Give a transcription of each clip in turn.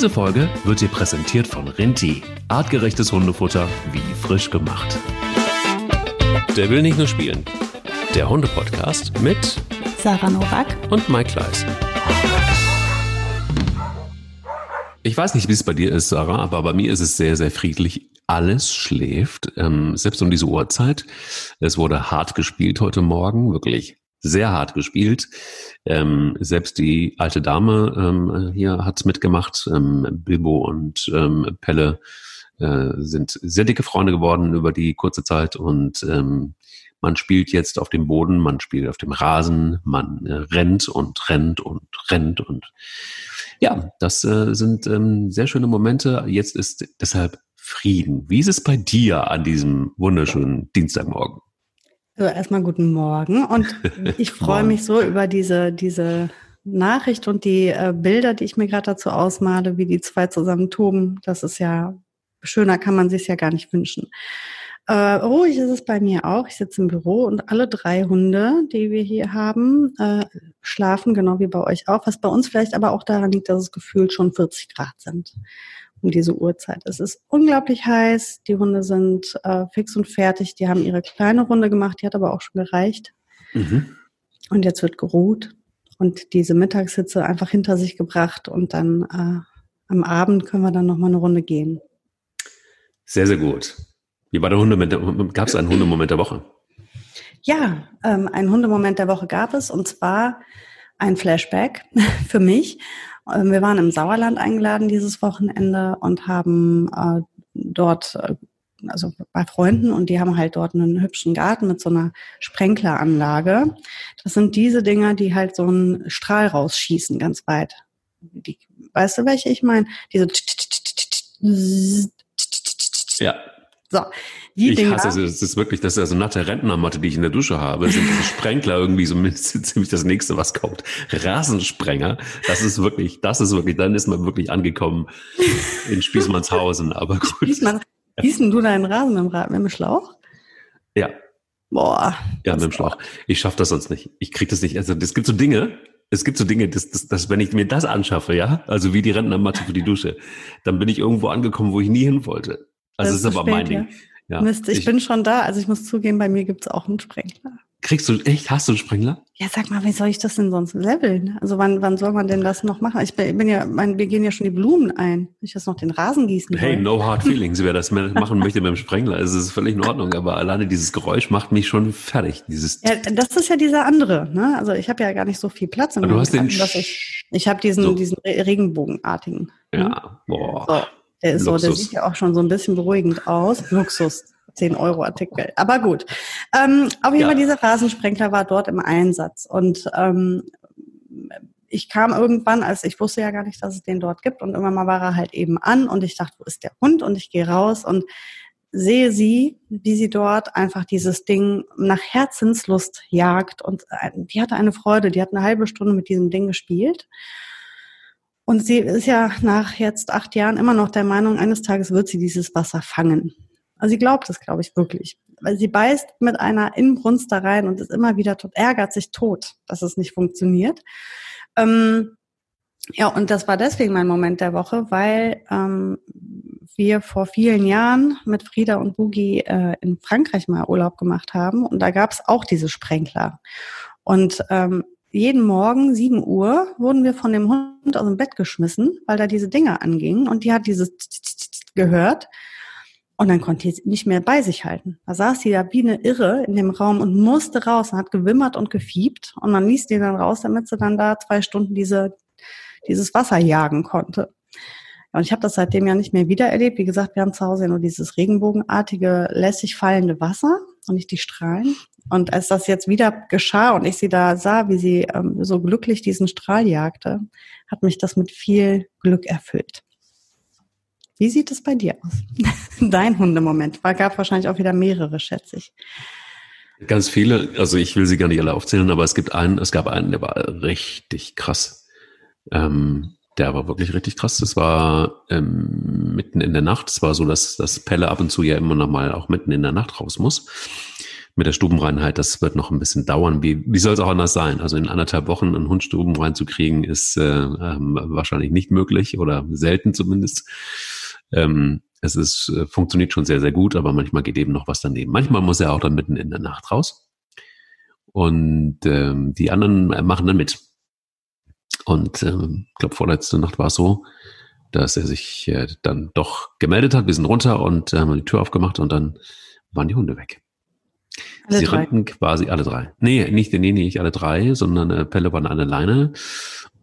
Diese Folge wird dir präsentiert von Rinti. Artgerechtes Hundefutter wie frisch gemacht. Der will nicht nur spielen. Der Hunde-Podcast mit Sarah Novak und Mike Kleiss. Ich weiß nicht, wie es bei dir ist, Sarah, aber bei mir ist es sehr, sehr friedlich. Alles schläft, ähm, selbst um diese Uhrzeit. Es wurde hart gespielt heute Morgen, wirklich sehr hart gespielt. Ähm, selbst die alte Dame ähm, hier hat mitgemacht. Ähm, Bilbo und ähm, Pelle äh, sind sehr dicke Freunde geworden über die kurze Zeit und ähm, man spielt jetzt auf dem Boden, man spielt auf dem Rasen, man äh, rennt und rennt und rennt und ja, das äh, sind ähm, sehr schöne Momente. Jetzt ist deshalb Frieden. Wie ist es bei dir an diesem wunderschönen Dienstagmorgen? So, erstmal guten Morgen und ich freue mich so über diese, diese Nachricht und die äh, Bilder, die ich mir gerade dazu ausmale, wie die zwei zusammen toben. Das ist ja, schöner kann man sich ja gar nicht wünschen. Äh, ruhig ist es bei mir auch. Ich sitze im Büro und alle drei Hunde, die wir hier haben, äh, schlafen genau wie bei euch auch. Was bei uns vielleicht aber auch daran liegt, dass es gefühlt schon 40 Grad sind um diese Uhrzeit. Es ist unglaublich heiß. Die Hunde sind äh, fix und fertig. Die haben ihre kleine Runde gemacht, die hat aber auch schon gereicht. Mhm. Und jetzt wird geruht und diese Mittagshitze einfach hinter sich gebracht und dann äh, am Abend können wir dann noch mal eine Runde gehen. Sehr, sehr gut. Wie war der Hundemoment? Gab es einen Hundemoment der Woche? Ja, ähm, einen Hundemoment der Woche gab es und zwar ein Flashback für mich. Ähm, wir waren im Sauerland eingeladen dieses Wochenende und haben äh, dort, äh, also bei Freunden, und die haben halt dort einen hübschen Garten mit so einer Sprenkleranlage. Das sind diese Dinger, die halt so einen Strahl rausschießen, ganz weit. Die, weißt du, welche ich meine? Diese ja. So, die ich Dinger, hasse es. Es ist wirklich, das ist also natte Rentnermatte, die ich in der Dusche habe. Das sind diese Sprenkler irgendwie so ziemlich das nächste, was kommt. Rasensprenger. Das ist wirklich, das ist wirklich, dann ist man wirklich angekommen in Spießmannshausen. Aber gut. Spießmann, gießen du deinen Rasen mit dem, Rad, mit dem Schlauch? Ja. Boah. Ja, mit dem Schlauch. Ich schaffe das sonst nicht. Ich krieg das nicht. Also, es gibt so Dinge, es gibt so Dinge, dass, dass, dass wenn ich mir das anschaffe, ja, also wie die Rentnermatte für die Dusche, dann bin ich irgendwo angekommen, wo ich nie hin wollte. Also das ist, ist aber spät, mein Ding. Ja. Mist, ich, ich, bin schon da. Also ich muss zugeben, bei mir gibt es auch einen Sprenkler. Kriegst du, echt, hast du einen Sprenkler? Ja, sag mal, wie soll ich das denn sonst leveln? Also wann, wann soll man denn das noch machen? Ich bin, ja, mein, wir gehen ja schon die Blumen ein. Ich das noch den Rasen gießen Hey, wollen. no hard feelings. Wer das machen möchte mit dem Sprenkler, ist es völlig in Ordnung. Aber alleine dieses Geräusch macht mich schon fertig. Dieses ja, das ist ja dieser andere. Ne? Also ich habe ja gar nicht so viel Platz. Aber du hast den Garten, ich, ich habe diesen, so. diesen Regenbogenartigen. Ja, ne? boah. So. Der ist Luxus. so, der sieht ja auch schon so ein bisschen beruhigend aus. Luxus. 10 Euro Artikel. Aber gut. Ähm, auf jeden ja. Fall, dieser Rasensprenkler war dort im Einsatz. Und ähm, ich kam irgendwann, als ich wusste ja gar nicht, dass es den dort gibt. Und irgendwann mal war er halt eben an und ich dachte, wo ist der Hund? Und ich gehe raus und sehe sie, wie sie dort einfach dieses Ding nach Herzenslust jagt. Und äh, die hatte eine Freude. Die hat eine halbe Stunde mit diesem Ding gespielt. Und sie ist ja nach jetzt acht Jahren immer noch der Meinung, eines Tages wird sie dieses Wasser fangen. Also sie glaubt es, glaube ich, wirklich. Weil sie beißt mit einer Inbrunst da rein und ist immer wieder tot, ärgert sich tot, dass es nicht funktioniert. Ähm, ja, und das war deswegen mein Moment der Woche, weil ähm, wir vor vielen Jahren mit Frieda und Boogie äh, in Frankreich mal Urlaub gemacht haben und da gab es auch diese Sprenkler. Und ähm, jeden Morgen, 7 Uhr, wurden wir von dem Hund aus dem Bett geschmissen, weil da diese Dinger angingen und die hat dieses gehört. Und dann konnte sie nicht mehr bei sich halten. Da saß sie da wie eine Irre in dem Raum und musste raus und hat gewimmert und gefiebt. Und man ließ die dann raus, damit sie dann da zwei Stunden diese, dieses Wasser jagen konnte. Und ich habe das seitdem ja nicht mehr wiedererlebt. Wie gesagt, wir haben zu Hause ja nur dieses regenbogenartige, lässig fallende Wasser und nicht die Strahlen. Und als das jetzt wieder geschah und ich sie da sah, wie sie ähm, so glücklich diesen Strahl jagte, hat mich das mit viel Glück erfüllt. Wie sieht es bei dir aus? Dein Hundemoment. War gab wahrscheinlich auch wieder mehrere, schätze ich. Ganz viele, also ich will sie gar nicht alle aufzählen, aber es gibt einen, es gab einen, der war richtig krass. Ähm, der war wirklich richtig krass. Das war ähm, mitten in der Nacht. Es war so, dass, dass Pelle ab und zu ja immer noch mal auch mitten in der Nacht raus muss mit der Stubenreinheit, das wird noch ein bisschen dauern. Wie, wie soll es auch anders sein? Also in anderthalb Wochen einen Hund stubenrein zu kriegen, ist äh, ähm, wahrscheinlich nicht möglich oder selten zumindest. Ähm, es ist, äh, funktioniert schon sehr, sehr gut, aber manchmal geht eben noch was daneben. Manchmal muss er auch dann mitten in der Nacht raus. Und ähm, die anderen machen dann mit. Und ähm, ich glaube, vorletzte Nacht war es so, dass er sich äh, dann doch gemeldet hat. Wir sind runter und äh, haben die Tür aufgemacht und dann waren die Hunde weg. Alle Sie drei. rannten quasi alle drei. Nee, nicht, nee, nicht alle drei, sondern äh, Pelle waren an Leine.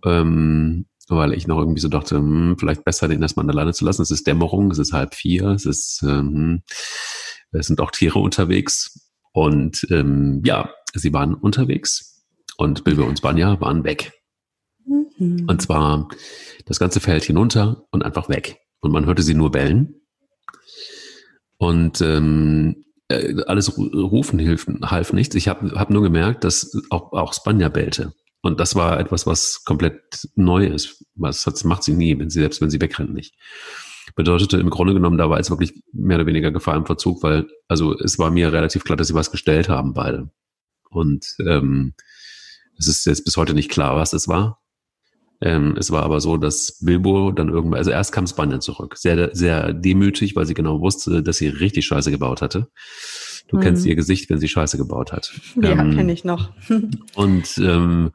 Ähm, weil ich noch irgendwie so dachte, hm, vielleicht besser den erstmal an der Leine zu lassen. Es ist Dämmerung, es ist halb vier, es ist, ähm, es sind auch Tiere unterwegs. Und ähm, ja, sie waren unterwegs und Bilbe und Spanja waren weg. Mhm. Und zwar das ganze Feld hinunter und einfach weg. Und man hörte sie nur bellen. Und ähm, äh, alles rufen hilft, half nichts. Ich habe hab nur gemerkt, dass auch, auch Spanja bellte. Und das war etwas, was komplett neu ist. Was das macht sie nie, wenn sie, selbst wenn sie wegrennt, nicht. Bedeutete im Grunde genommen, da war jetzt wirklich mehr oder weniger Gefahr im Verzug, weil, also es war mir relativ klar, dass sie was gestellt haben, beide. Und ähm, es ist jetzt bis heute nicht klar, was es war. Ähm, es war aber so, dass Bilbo dann irgendwann, also erst kam Spanier zurück, sehr, sehr demütig, weil sie genau wusste, dass sie richtig Scheiße gebaut hatte. Du mhm. kennst ihr Gesicht, wenn sie Scheiße gebaut hat. Ja, ähm, kenne ich noch. und ähm,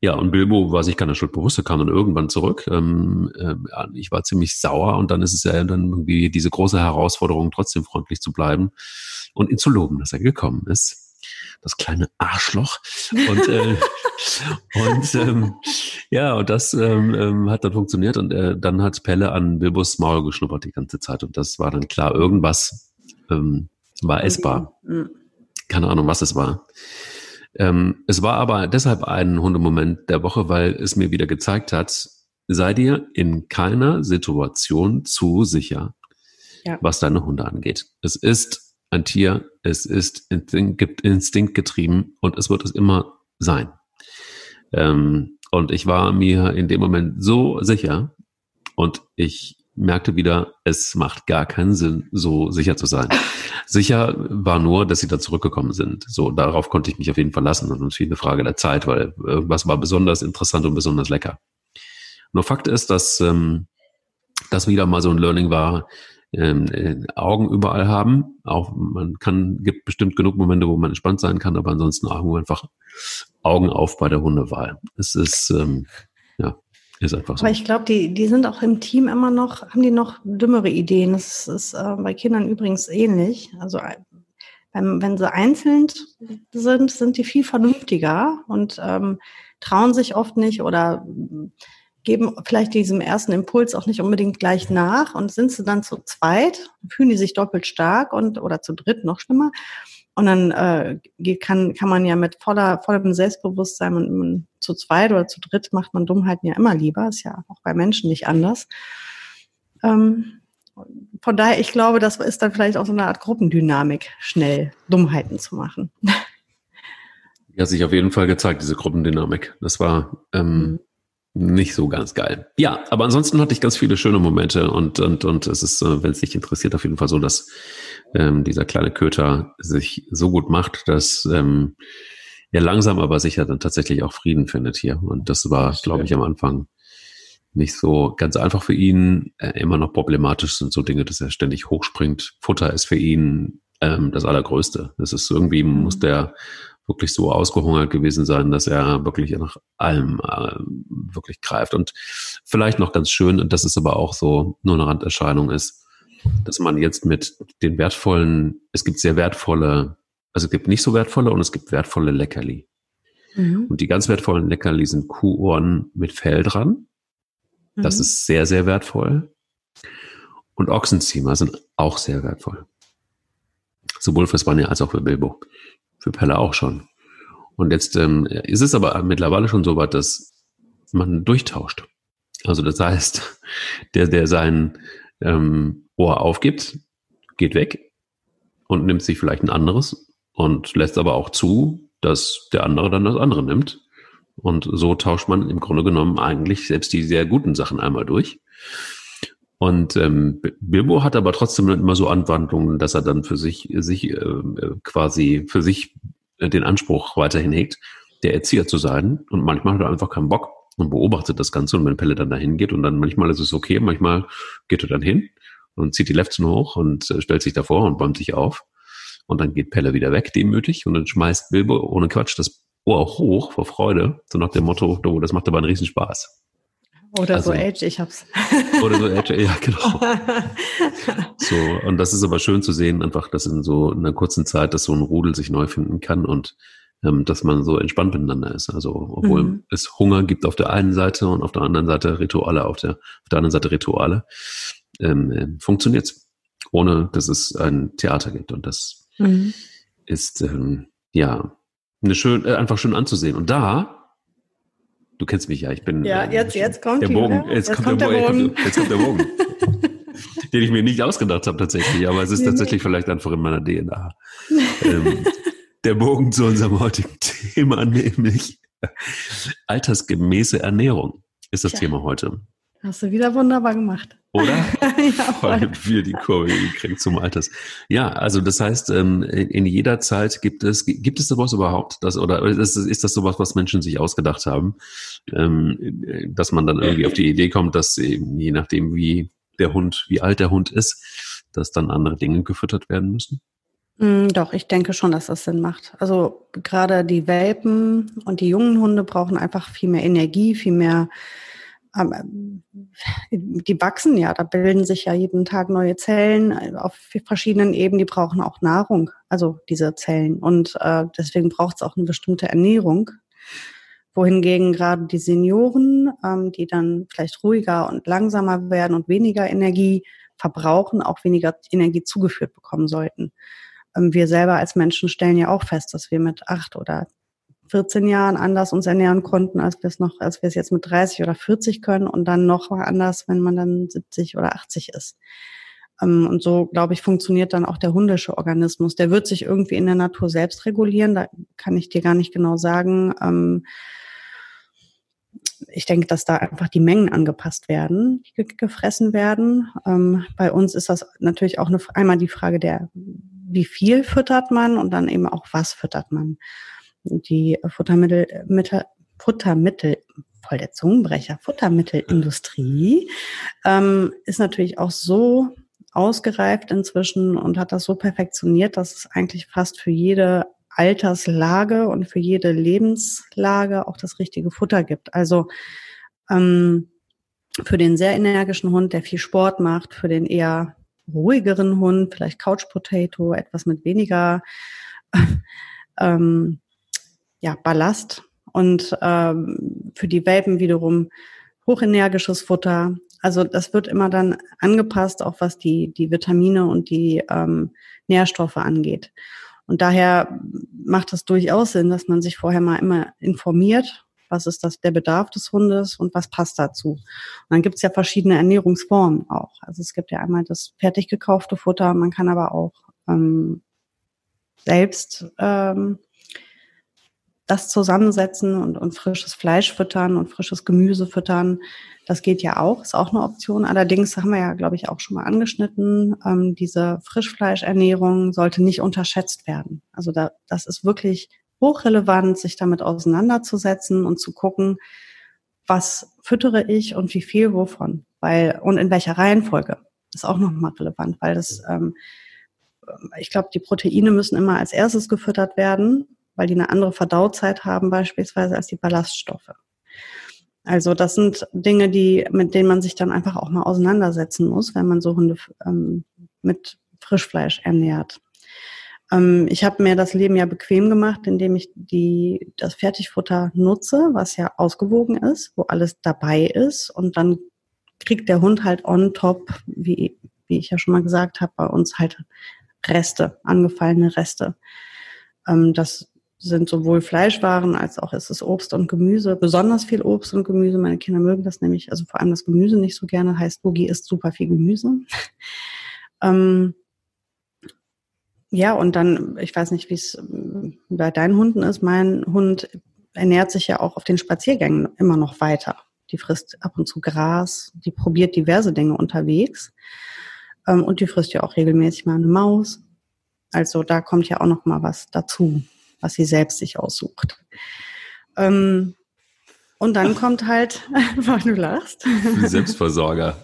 ja, und Bilbo war sich keiner Schuld bewusst, er kam dann irgendwann zurück. Ähm, äh, ich war ziemlich sauer und dann ist es ja dann irgendwie diese große Herausforderung, trotzdem freundlich zu bleiben und ihn zu loben, dass er gekommen ist das kleine Arschloch. Und, äh, und ähm, ja, und das ähm, ähm, hat dann funktioniert und äh, dann hat Pelle an Bilbos Maul geschnuppert die ganze Zeit und das war dann klar, irgendwas ähm, war essbar. Mhm. Keine Ahnung, was es war. Ähm, es war aber deshalb ein Hundemoment der Woche, weil es mir wieder gezeigt hat, sei dir in keiner Situation zu sicher, ja. was deine Hunde angeht. Es ist ein Tier, es ist Instinkt, instinktgetrieben und es wird es immer sein. Ähm, und ich war mir in dem Moment so sicher und ich merkte wieder, es macht gar keinen Sinn, so sicher zu sein. Sicher war nur, dass sie da zurückgekommen sind. So, darauf konnte ich mich auf jeden Fall lassen. Und natürlich eine Frage der Zeit, weil irgendwas war besonders interessant und besonders lecker. Nur Fakt ist, dass ähm, das wieder mal so ein Learning war, ähm, äh, Augen überall haben. Auch man kann, gibt bestimmt genug Momente, wo man entspannt sein kann, aber ansonsten Augen einfach Augen auf bei der Hundewahl. Es ist, ähm, ja, ist einfach so. Aber ich glaube, die, die sind auch im Team immer noch, haben die noch dümmere Ideen. Das ist äh, bei Kindern übrigens ähnlich. Also wenn, wenn sie einzeln sind, sind die viel vernünftiger und ähm, trauen sich oft nicht oder geben vielleicht diesem ersten Impuls auch nicht unbedingt gleich nach und sind sie dann zu zweit, fühlen die sich doppelt stark und oder zu dritt noch schlimmer. Und dann äh, kann, kann man ja mit voller, vollem Selbstbewusstsein und zu zweit oder zu dritt macht man Dummheiten ja immer lieber, ist ja auch bei Menschen nicht anders. Ähm, von daher, ich glaube, das ist dann vielleicht auch so eine Art Gruppendynamik, schnell Dummheiten zu machen. Hat sich auf jeden Fall gezeigt, diese Gruppendynamik. Das war ähm, mhm nicht so ganz geil. Ja, aber ansonsten hatte ich ganz viele schöne Momente und und und es ist, äh, wenn es dich interessiert, auf jeden Fall so, dass ähm, dieser kleine Köter sich so gut macht, dass ähm, er langsam aber sicher dann tatsächlich auch Frieden findet hier. Und das war, glaube ich, am Anfang nicht so ganz einfach für ihn. Äh, immer noch problematisch sind so Dinge, dass er ständig hochspringt. Futter ist für ihn ähm, das Allergrößte. Das ist irgendwie, mhm. muss der wirklich so ausgehungert gewesen sein, dass er wirklich nach allem äh, wirklich greift. Und vielleicht noch ganz schön, und das ist aber auch so nur eine Randerscheinung ist, dass man jetzt mit den wertvollen, es gibt sehr wertvolle, also es gibt nicht so wertvolle und es gibt wertvolle Leckerli. Mhm. Und die ganz wertvollen Leckerli sind Kuhohren mit Fell dran. Das mhm. ist sehr, sehr wertvoll. Und Ochsenziemer sind auch sehr wertvoll. Sowohl für Spanier als auch für Bilbo für Pelle auch schon. Und jetzt ähm, ist es aber mittlerweile schon so weit, dass man durchtauscht. Also das heißt, der, der sein ähm, Ohr aufgibt, geht weg und nimmt sich vielleicht ein anderes und lässt aber auch zu, dass der andere dann das andere nimmt. Und so tauscht man im Grunde genommen eigentlich selbst die sehr guten Sachen einmal durch. Und ähm, Bilbo hat aber trotzdem immer so Anwandlungen, dass er dann für sich, sich äh, quasi für sich den Anspruch weiterhin hegt, der Erzieher zu sein. Und manchmal hat er einfach keinen Bock und beobachtet das Ganze. Und wenn Pelle dann dahin geht und dann manchmal ist es okay, manchmal geht er dann hin und zieht die Lefzen hoch und äh, stellt sich davor und bäumt sich auf. Und dann geht Pelle wieder weg, demütig, und dann schmeißt Bilbo ohne Quatsch das Ohr hoch vor Freude, so nach dem Motto, oh, das macht aber einen Riesenspaß. Oder also, so Age, ich hab's. Oder so Age, ja, genau. so, und das ist aber schön zu sehen, einfach, dass in so einer kurzen Zeit, dass so ein Rudel sich neu finden kann und ähm, dass man so entspannt miteinander ist. Also, obwohl mhm. es Hunger gibt auf der einen Seite und auf der anderen Seite Rituale, auf der, auf der anderen Seite Rituale, ähm, äh, funktioniert's. Ohne, dass es ein Theater gibt. Und das mhm. ist, ähm, ja, eine schön, äh, einfach schön anzusehen. Und da, du kennst mich ja, ich bin. Ja, äh, jetzt, jetzt kommt der Bogen. Jetzt, jetzt, kommt, der, der Bogen. Jetzt kommt der Bogen. den ich mir nicht ausgedacht habe tatsächlich, aber es ist tatsächlich vielleicht einfach in meiner DNA. ähm, der Bogen zu unserem heutigen Thema, nämlich altersgemäße Ernährung ist das ja. Thema heute. Hast du wieder wunderbar gemacht. Oder? ja, voll. wir die Kurve gekriegt zum Alters. Ja, also das heißt, ähm, in jeder Zeit gibt es, gibt es sowas überhaupt, das, oder ist, ist das sowas, was Menschen sich ausgedacht haben, ähm, dass man dann irgendwie auf die Idee kommt, dass eben, je nachdem, wie der Hund, wie alt der Hund ist, dass dann andere Dinge gefüttert werden müssen? Mm, doch, ich denke schon, dass das Sinn macht. Also gerade die Welpen und die jungen Hunde brauchen einfach viel mehr Energie, viel mehr die wachsen ja, da bilden sich ja jeden Tag neue Zellen äh, auf verschiedenen Ebenen, die brauchen auch Nahrung, also diese Zellen. Und äh, deswegen braucht es auch eine bestimmte Ernährung. Wohingegen gerade die Senioren, ähm, die dann vielleicht ruhiger und langsamer werden und weniger Energie verbrauchen, auch weniger Energie zugeführt bekommen sollten. Ähm, wir selber als Menschen stellen ja auch fest, dass wir mit acht oder 14 Jahren anders uns ernähren konnten, als wir es noch, als wir es jetzt mit 30 oder 40 können und dann noch mal anders, wenn man dann 70 oder 80 ist. Ähm, und so, glaube ich, funktioniert dann auch der hundische Organismus. Der wird sich irgendwie in der Natur selbst regulieren. Da kann ich dir gar nicht genau sagen. Ähm, ich denke, dass da einfach die Mengen angepasst werden, die gefressen werden. Ähm, bei uns ist das natürlich auch eine, einmal die Frage der, wie viel füttert man und dann eben auch, was füttert man die Futtermittel, Mittel, Futtermittel, voll der Zungenbrecher, Futtermittelindustrie ähm, ist natürlich auch so ausgereift inzwischen und hat das so perfektioniert, dass es eigentlich fast für jede Alterslage und für jede Lebenslage auch das richtige Futter gibt. Also ähm, für den sehr energischen Hund, der viel Sport macht, für den eher ruhigeren Hund, vielleicht Couch Potato, etwas mit weniger ähm, ja, Ballast und ähm, für die Welpen wiederum hochenergisches Futter. Also das wird immer dann angepasst, auch was die, die Vitamine und die ähm, Nährstoffe angeht. Und daher macht es durchaus Sinn, dass man sich vorher mal immer informiert, was ist das der Bedarf des Hundes und was passt dazu. Und dann gibt es ja verschiedene Ernährungsformen auch. Also es gibt ja einmal das fertig gekaufte Futter, man kann aber auch ähm, selbst ähm, das zusammensetzen und, und frisches Fleisch füttern und frisches Gemüse füttern, das geht ja auch, ist auch eine Option. Allerdings haben wir ja, glaube ich, auch schon mal angeschnitten, ähm, diese Frischfleischernährung sollte nicht unterschätzt werden. Also da, das ist wirklich hochrelevant, sich damit auseinanderzusetzen und zu gucken, was füttere ich und wie viel wovon, weil und in welcher Reihenfolge ist auch nochmal relevant, weil das ähm, ich glaube, die Proteine müssen immer als erstes gefüttert werden weil die eine andere Verdauzeit haben beispielsweise als die Ballaststoffe. Also das sind Dinge, die, mit denen man sich dann einfach auch mal auseinandersetzen muss, wenn man so Hunde ähm, mit Frischfleisch ernährt. Ähm, ich habe mir das Leben ja bequem gemacht, indem ich die, das Fertigfutter nutze, was ja ausgewogen ist, wo alles dabei ist. Und dann kriegt der Hund halt on top, wie, wie ich ja schon mal gesagt habe, bei uns halt Reste, angefallene Reste. Ähm, das sind sowohl Fleischwaren als auch ist es Obst und Gemüse, besonders viel Obst und Gemüse. Meine Kinder mögen das nämlich, also vor allem das Gemüse nicht so gerne, heißt Boogie isst super viel Gemüse. ähm, ja, und dann, ich weiß nicht, wie es bei deinen Hunden ist. Mein Hund ernährt sich ja auch auf den Spaziergängen immer noch weiter. die frisst ab und zu Gras, die probiert diverse Dinge unterwegs. Ähm, und die frisst ja auch regelmäßig mal eine Maus. Also da kommt ja auch noch mal was dazu, was sie selbst sich aussucht. Ähm, und dann kommt halt, weil du lachst. Selbstversorger,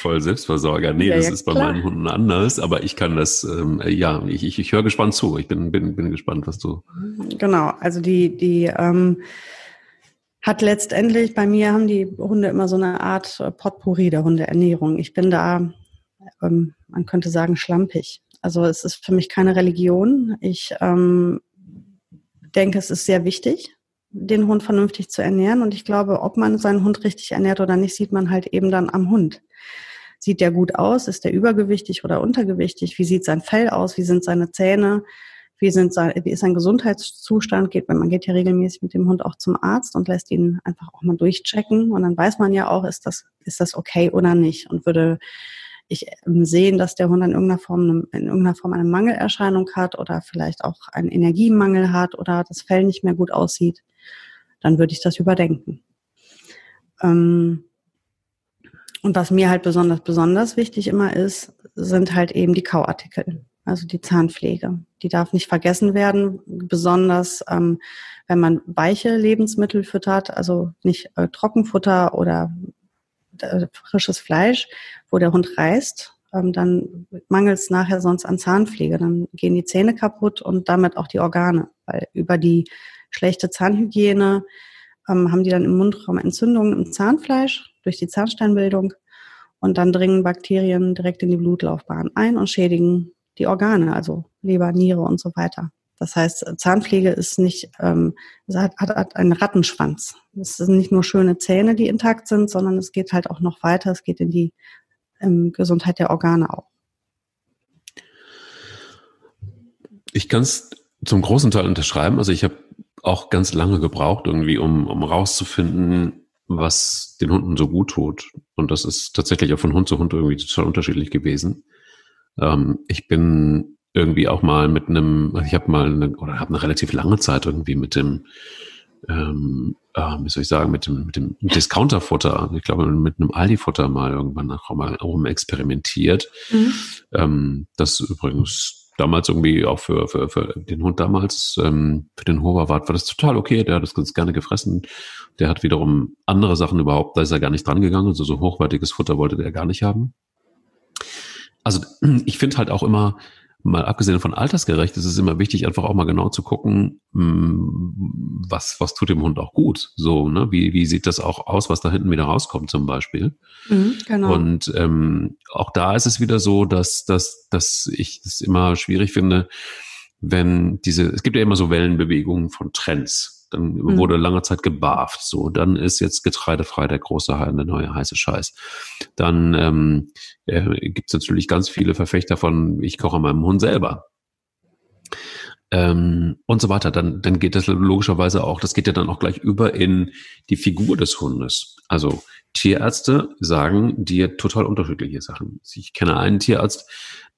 voll Selbstversorger. Nee, ja, das ja, ist bei klar. meinen Hunden anders, aber ich kann das, ähm, ja, ich, ich, ich höre gespannt zu. Ich bin, bin, bin gespannt, was du. Genau, also die, die ähm, hat letztendlich, bei mir haben die Hunde immer so eine Art Potpourri der Hundeernährung. Ich bin da, ähm, man könnte sagen, schlampig. Also es ist für mich keine Religion. Ich ähm, denke, es ist sehr wichtig, den Hund vernünftig zu ernähren. Und ich glaube, ob man seinen Hund richtig ernährt oder nicht, sieht man halt eben dann am Hund. Sieht der gut aus? Ist der übergewichtig oder untergewichtig? Wie sieht sein Fell aus? Wie sind seine Zähne? Wie, sind sein, wie ist sein Gesundheitszustand? Geht, man geht ja regelmäßig mit dem Hund auch zum Arzt und lässt ihn einfach auch mal durchchecken. Und dann weiß man ja auch, ist das, ist das okay oder nicht? Und würde ich ähm, sehen, dass der Hund in irgendeiner Form, in irgendeiner Form eine Mangelerscheinung hat oder vielleicht auch einen Energiemangel hat oder das Fell nicht mehr gut aussieht, dann würde ich das überdenken. Ähm, und was mir halt besonders, besonders wichtig immer ist, sind halt eben die Kauartikel, also die Zahnpflege. Die darf nicht vergessen werden, besonders ähm, wenn man weiche Lebensmittel füttert, also nicht äh, Trockenfutter oder frisches Fleisch, wo der Hund reißt, ähm, dann mangelt es nachher sonst an Zahnpflege. Dann gehen die Zähne kaputt und damit auch die Organe, weil über die schlechte Zahnhygiene, ähm, haben die dann im Mundraum Entzündungen im Zahnfleisch durch die Zahnsteinbildung und dann dringen Bakterien direkt in die Blutlaufbahn ein und schädigen die Organe, also Leber, Niere und so weiter. Das heißt, Zahnpflege ist nicht, ähm, hat, hat einen Rattenschwanz. Es sind nicht nur schöne Zähne, die intakt sind, sondern es geht halt auch noch weiter. Es geht in die ähm, Gesundheit der Organe auch. Ich kann es zum großen Teil unterschreiben. Also ich habe auch ganz lange gebraucht, irgendwie, um, um rauszufinden, was den Hunden so gut tut. Und das ist tatsächlich auch von Hund zu Hund irgendwie total unterschiedlich gewesen. Ähm, ich bin irgendwie auch mal mit einem, ich habe mal eine, oder habe eine relativ lange Zeit irgendwie mit dem, ähm, äh, wie soll ich sagen, mit dem, mit dem Discounterfutter, ich glaube mit einem Aldi-Futter mal irgendwann auch mal rum experimentiert. Mhm. Ähm, das übrigens damals irgendwie auch für, für, für den Hund damals, ähm, für den Hoverwart war das total okay. Der hat das ganz gerne gefressen. Der hat wiederum andere Sachen überhaupt, da ist er gar nicht dran gegangen. Also so hochwertiges Futter wollte der gar nicht haben. Also ich finde halt auch immer, mal abgesehen von altersgerecht, ist es immer wichtig, einfach auch mal genau zu gucken, hm, was, was tut dem Hund auch gut. So, ne? Wie, wie sieht das auch aus, was da hinten wieder rauskommt, zum Beispiel. Mhm, genau. Und ähm, auch da ist es wieder so, dass, dass, dass ich es immer schwierig finde, wenn diese, es gibt ja immer so Wellenbewegungen von Trends. Dann mhm. wurde lange Zeit gebarft. So, dann ist jetzt getreidefrei der große der neue heiße Scheiß. Dann ähm, äh, gibt es natürlich ganz viele Verfechter von, ich koche meinem Hund selber. Ähm, und so weiter. Dann, dann geht das logischerweise auch, das geht ja dann auch gleich über in die Figur des Hundes. Also Tierärzte sagen dir total unterschiedliche Sachen. Ich kenne einen Tierarzt,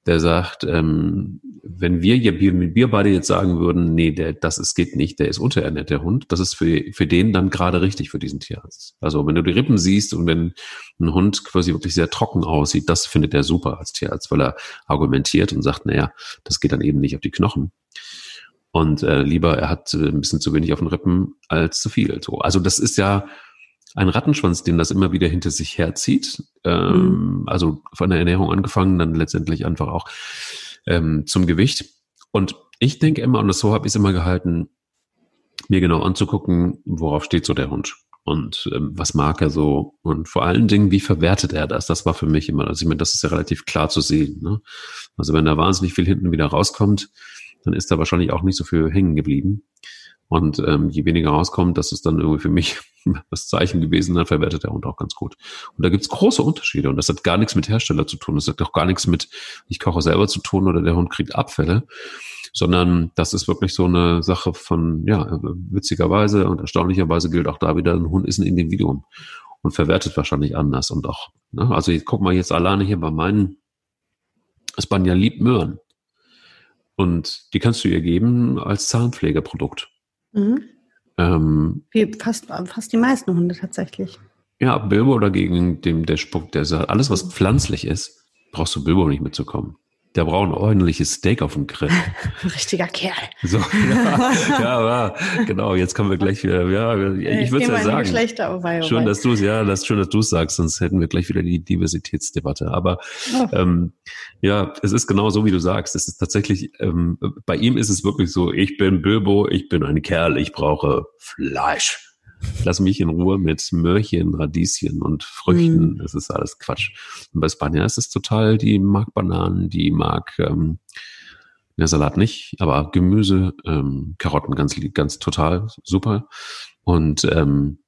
der sagt, ähm, wenn wir, wenn wir beide jetzt sagen würden, nee, der, das ist, geht nicht, der ist unterernährt, der Hund, das ist für, für den dann gerade richtig für diesen Tierarzt. Also wenn du die Rippen siehst und wenn ein Hund quasi wirklich sehr trocken aussieht, das findet er super als Tierarzt, weil er argumentiert und sagt, naja, das geht dann eben nicht auf die Knochen. Und äh, lieber, er hat äh, ein bisschen zu wenig auf den Rippen als zu viel. So. Also das ist ja, ein Rattenschwanz, den das immer wieder hinter sich herzieht. Ähm, mhm. Also von der Ernährung angefangen, dann letztendlich einfach auch ähm, zum Gewicht. Und ich denke immer, und so habe ich es immer gehalten, mir genau anzugucken, worauf steht so der Hund und ähm, was mag er so und vor allen Dingen, wie verwertet er das? Das war für mich immer, also ich meine, das ist ja relativ klar zu sehen. Ne? Also wenn da wahnsinnig viel hinten wieder rauskommt, dann ist da wahrscheinlich auch nicht so viel hängen geblieben. Und ähm, je weniger rauskommt, das ist dann irgendwie für mich das Zeichen gewesen, dann verwertet der Hund auch ganz gut. Und da gibt's große Unterschiede und das hat gar nichts mit Hersteller zu tun. Das hat auch gar nichts mit, ich koche selber zu tun oder der Hund kriegt Abfälle, sondern das ist wirklich so eine Sache von, ja, witzigerweise und erstaunlicherweise gilt auch da wieder, ein Hund ist ein Individuum und verwertet wahrscheinlich anders und auch, ne? also ich guck mal jetzt alleine hier bei meinen Spanier liebt Möhren. Und die kannst du ihr geben als Zahnpflegeprodukt. Mhm. Ähm, Wie fast, fast die meisten Hunde tatsächlich. Ja, Bilbo dagegen, dem, der spuckt, der sagt, alles was pflanzlich ist, brauchst du Bilbo nicht mitzukommen. Der braucht ein ordentliches Steak auf dem Grill. Richtiger Kerl. So, ja, ja, ja, genau. Jetzt kommen wir gleich wieder. Ja, ich würde ja sagen. Schlechter, oh wei, oh schön, dass du es, ja, das schön, dass du es sagst, sonst hätten wir gleich wieder die Diversitätsdebatte. Aber oh. ähm, ja, es ist genau so, wie du sagst. Es ist tatsächlich, ähm, bei ihm ist es wirklich so: Ich bin Bilbo, ich bin ein Kerl, ich brauche Fleisch. Lass mich in Ruhe mit Möhrchen, Radieschen und Früchten. Mhm. Das ist alles Quatsch. Und bei Spanja ist es total, die mag Bananen, die mag ähm, der Salat nicht, aber Gemüse, ähm, Karotten ganz, ganz total super. Und ähm,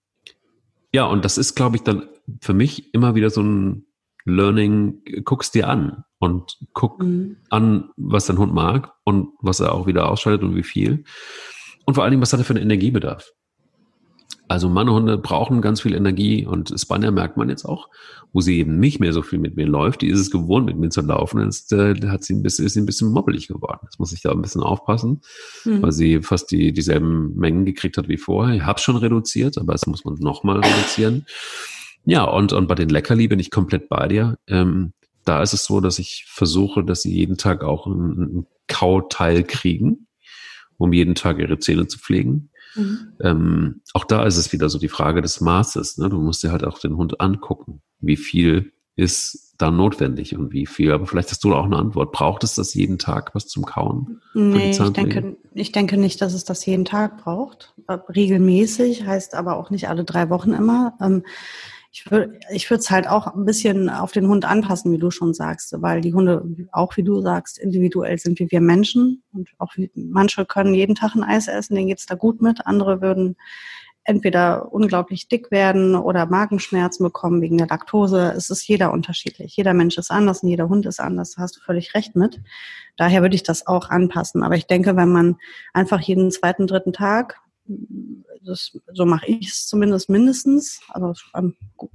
ja, und das ist, glaube ich, dann für mich immer wieder so ein Learning, guck's dir an und guck mhm. an, was dein Hund mag und was er auch wieder ausschaltet und wie viel. Und vor allen Dingen, was hat er für einen Energiebedarf? Also meine Hunde brauchen ganz viel Energie und Spanier merkt man jetzt auch, wo sie eben nicht mehr so viel mit mir läuft. Die ist es gewohnt, mit mir zu laufen. Jetzt äh, hat sie ein bisschen, ist sie ein bisschen mobbelig geworden. Jetzt muss ich da ein bisschen aufpassen, mhm. weil sie fast die, dieselben Mengen gekriegt hat wie vorher. Ich habe schon reduziert, aber es muss man nochmal reduzieren. Ja, und, und bei den Leckerli bin ich komplett bei dir. Ähm, da ist es so, dass ich versuche, dass sie jeden Tag auch einen, einen Kauteil kriegen, um jeden Tag ihre Zähne zu pflegen. Mhm. Ähm, auch da ist es wieder so die Frage des Maßes. Ne? Du musst dir halt auch den Hund angucken. Wie viel ist da notwendig und wie viel? Aber vielleicht hast du auch eine Antwort. Braucht es das jeden Tag, was zum Kauen? Nee, ich denke, ich denke nicht, dass es das jeden Tag braucht. Regelmäßig heißt aber auch nicht alle drei Wochen immer. Ähm, ich würde ich würde es halt auch ein bisschen auf den Hund anpassen, wie du schon sagst, weil die Hunde auch, wie du sagst, individuell sind wie wir Menschen und auch manche können jeden Tag ein Eis essen, denen geht's da gut mit, andere würden entweder unglaublich dick werden oder Magenschmerzen bekommen wegen der Laktose. Es ist jeder unterschiedlich. Jeder Mensch ist anders und jeder Hund ist anders. Da hast du völlig recht mit. Daher würde ich das auch anpassen. Aber ich denke, wenn man einfach jeden zweiten, dritten Tag das, so mache ich es zumindest mindestens, also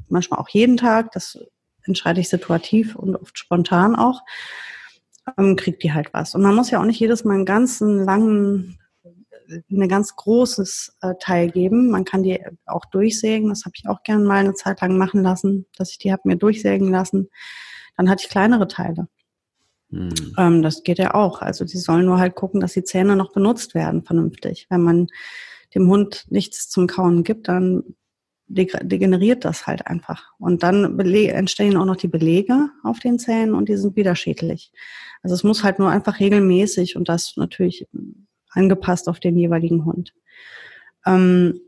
manchmal auch jeden Tag, das entscheide ich situativ und oft spontan auch, ähm, kriegt die halt was. Und man muss ja auch nicht jedes Mal einen ganzen langen, eine ganz großes äh, Teil geben. Man kann die auch durchsägen. Das habe ich auch gern mal eine Zeit lang machen lassen, dass ich die habe mir durchsägen lassen. Dann hatte ich kleinere Teile. Hm. Ähm, das geht ja auch. Also sie sollen nur halt gucken, dass die Zähne noch benutzt werden vernünftig. Wenn man dem Hund nichts zum Kauen gibt, dann degeneriert das halt einfach. Und dann entstehen auch noch die Belege auf den Zähnen und die sind wieder schädlich. Also es muss halt nur einfach regelmäßig und das natürlich angepasst auf den jeweiligen Hund. Ähm,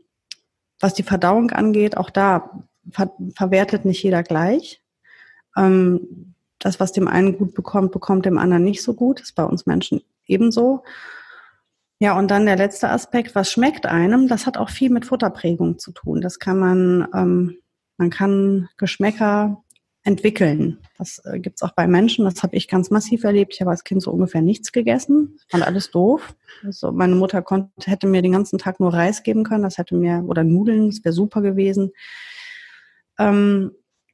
was die Verdauung angeht, auch da ver verwertet nicht jeder gleich. Ähm, das, was dem einen gut bekommt, bekommt dem anderen nicht so gut. Das ist bei uns Menschen ebenso. Ja, und dann der letzte Aspekt, was schmeckt einem, das hat auch viel mit Futterprägung zu tun. Das kann man, ähm, man kann Geschmäcker entwickeln. Das äh, gibt's auch bei Menschen. Das habe ich ganz massiv erlebt. Ich habe als Kind so ungefähr nichts gegessen. Fand alles doof. Also meine Mutter konnte, hätte mir den ganzen Tag nur Reis geben können. Das hätte mir, oder Nudeln, das wäre super gewesen. Ähm,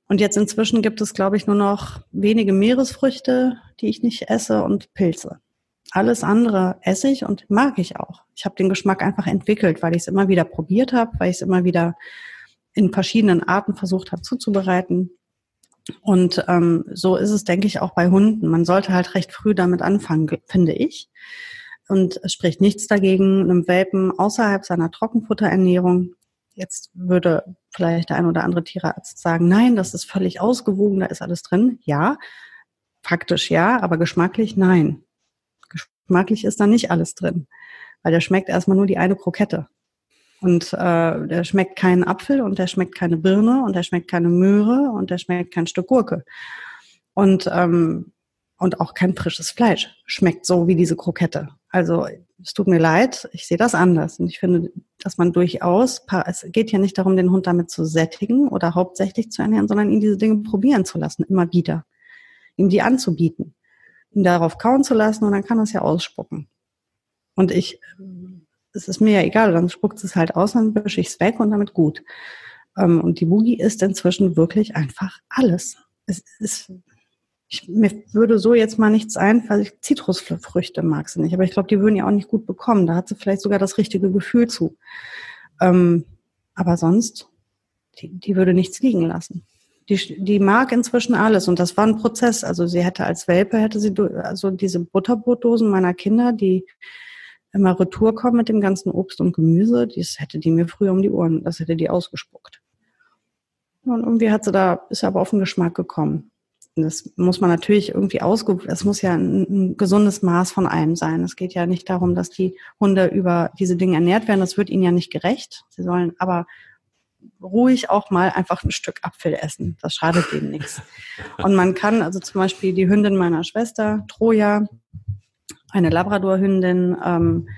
und jetzt inzwischen gibt es, glaube ich, nur noch wenige Meeresfrüchte, die ich nicht esse und Pilze. Alles andere esse ich und mag ich auch. Ich habe den Geschmack einfach entwickelt, weil ich es immer wieder probiert habe, weil ich es immer wieder in verschiedenen Arten versucht habe zuzubereiten. Und ähm, so ist es, denke ich, auch bei Hunden. Man sollte halt recht früh damit anfangen, finde ich. Und es spricht nichts dagegen, einem Welpen außerhalb seiner Trockenfutterernährung. Jetzt würde vielleicht der ein oder andere Tierarzt sagen, nein, das ist völlig ausgewogen, da ist alles drin. Ja, faktisch ja, aber geschmacklich nein geschmacklich ist da nicht alles drin, weil der schmeckt erstmal nur die eine Krokette. Und äh, der schmeckt keinen Apfel und der schmeckt keine Birne und der schmeckt keine Möhre und der schmeckt kein Stück Gurke. Und, ähm, und auch kein frisches Fleisch schmeckt so wie diese Krokette. Also es tut mir leid, ich sehe das anders. Und ich finde, dass man durchaus, es geht ja nicht darum, den Hund damit zu sättigen oder hauptsächlich zu ernähren, sondern ihn diese Dinge probieren zu lassen, immer wieder. Ihm die anzubieten ihn darauf kauen zu lassen und dann kann es ja ausspucken. Und ich, es ist mir ja egal, dann spuckt es halt aus, dann wische ich es weg und damit gut. Ähm, und die Boogie ist inzwischen wirklich einfach alles. Es ist, ich, mir würde so jetzt mal nichts ein, weil ich Zitrusfrüchte mag sie nicht, aber ich glaube, die würden ja auch nicht gut bekommen. Da hat sie vielleicht sogar das richtige Gefühl zu. Ähm, aber sonst, die, die würde nichts liegen lassen. Die, die mag inzwischen alles und das war ein Prozess. Also sie hätte als Welpe, hätte sie, also diese Butterbrotdosen meiner Kinder, die immer retour kommen mit dem ganzen Obst und Gemüse, das hätte die mir früher um die Ohren, das hätte die ausgespuckt. Und irgendwie hat sie da, ist aber auf den Geschmack gekommen. Das muss man natürlich irgendwie ausge, es muss ja ein, ein, gesundes Maß von allem sein. Es geht ja nicht darum, dass die Hunde über diese Dinge ernährt werden. Das wird ihnen ja nicht gerecht. Sie sollen aber ruhig auch mal einfach ein Stück Apfel essen. Das schadet denen nichts. Und man kann also zum Beispiel die Hündin meiner Schwester, Troja, eine Labrador-Hündin, ähm,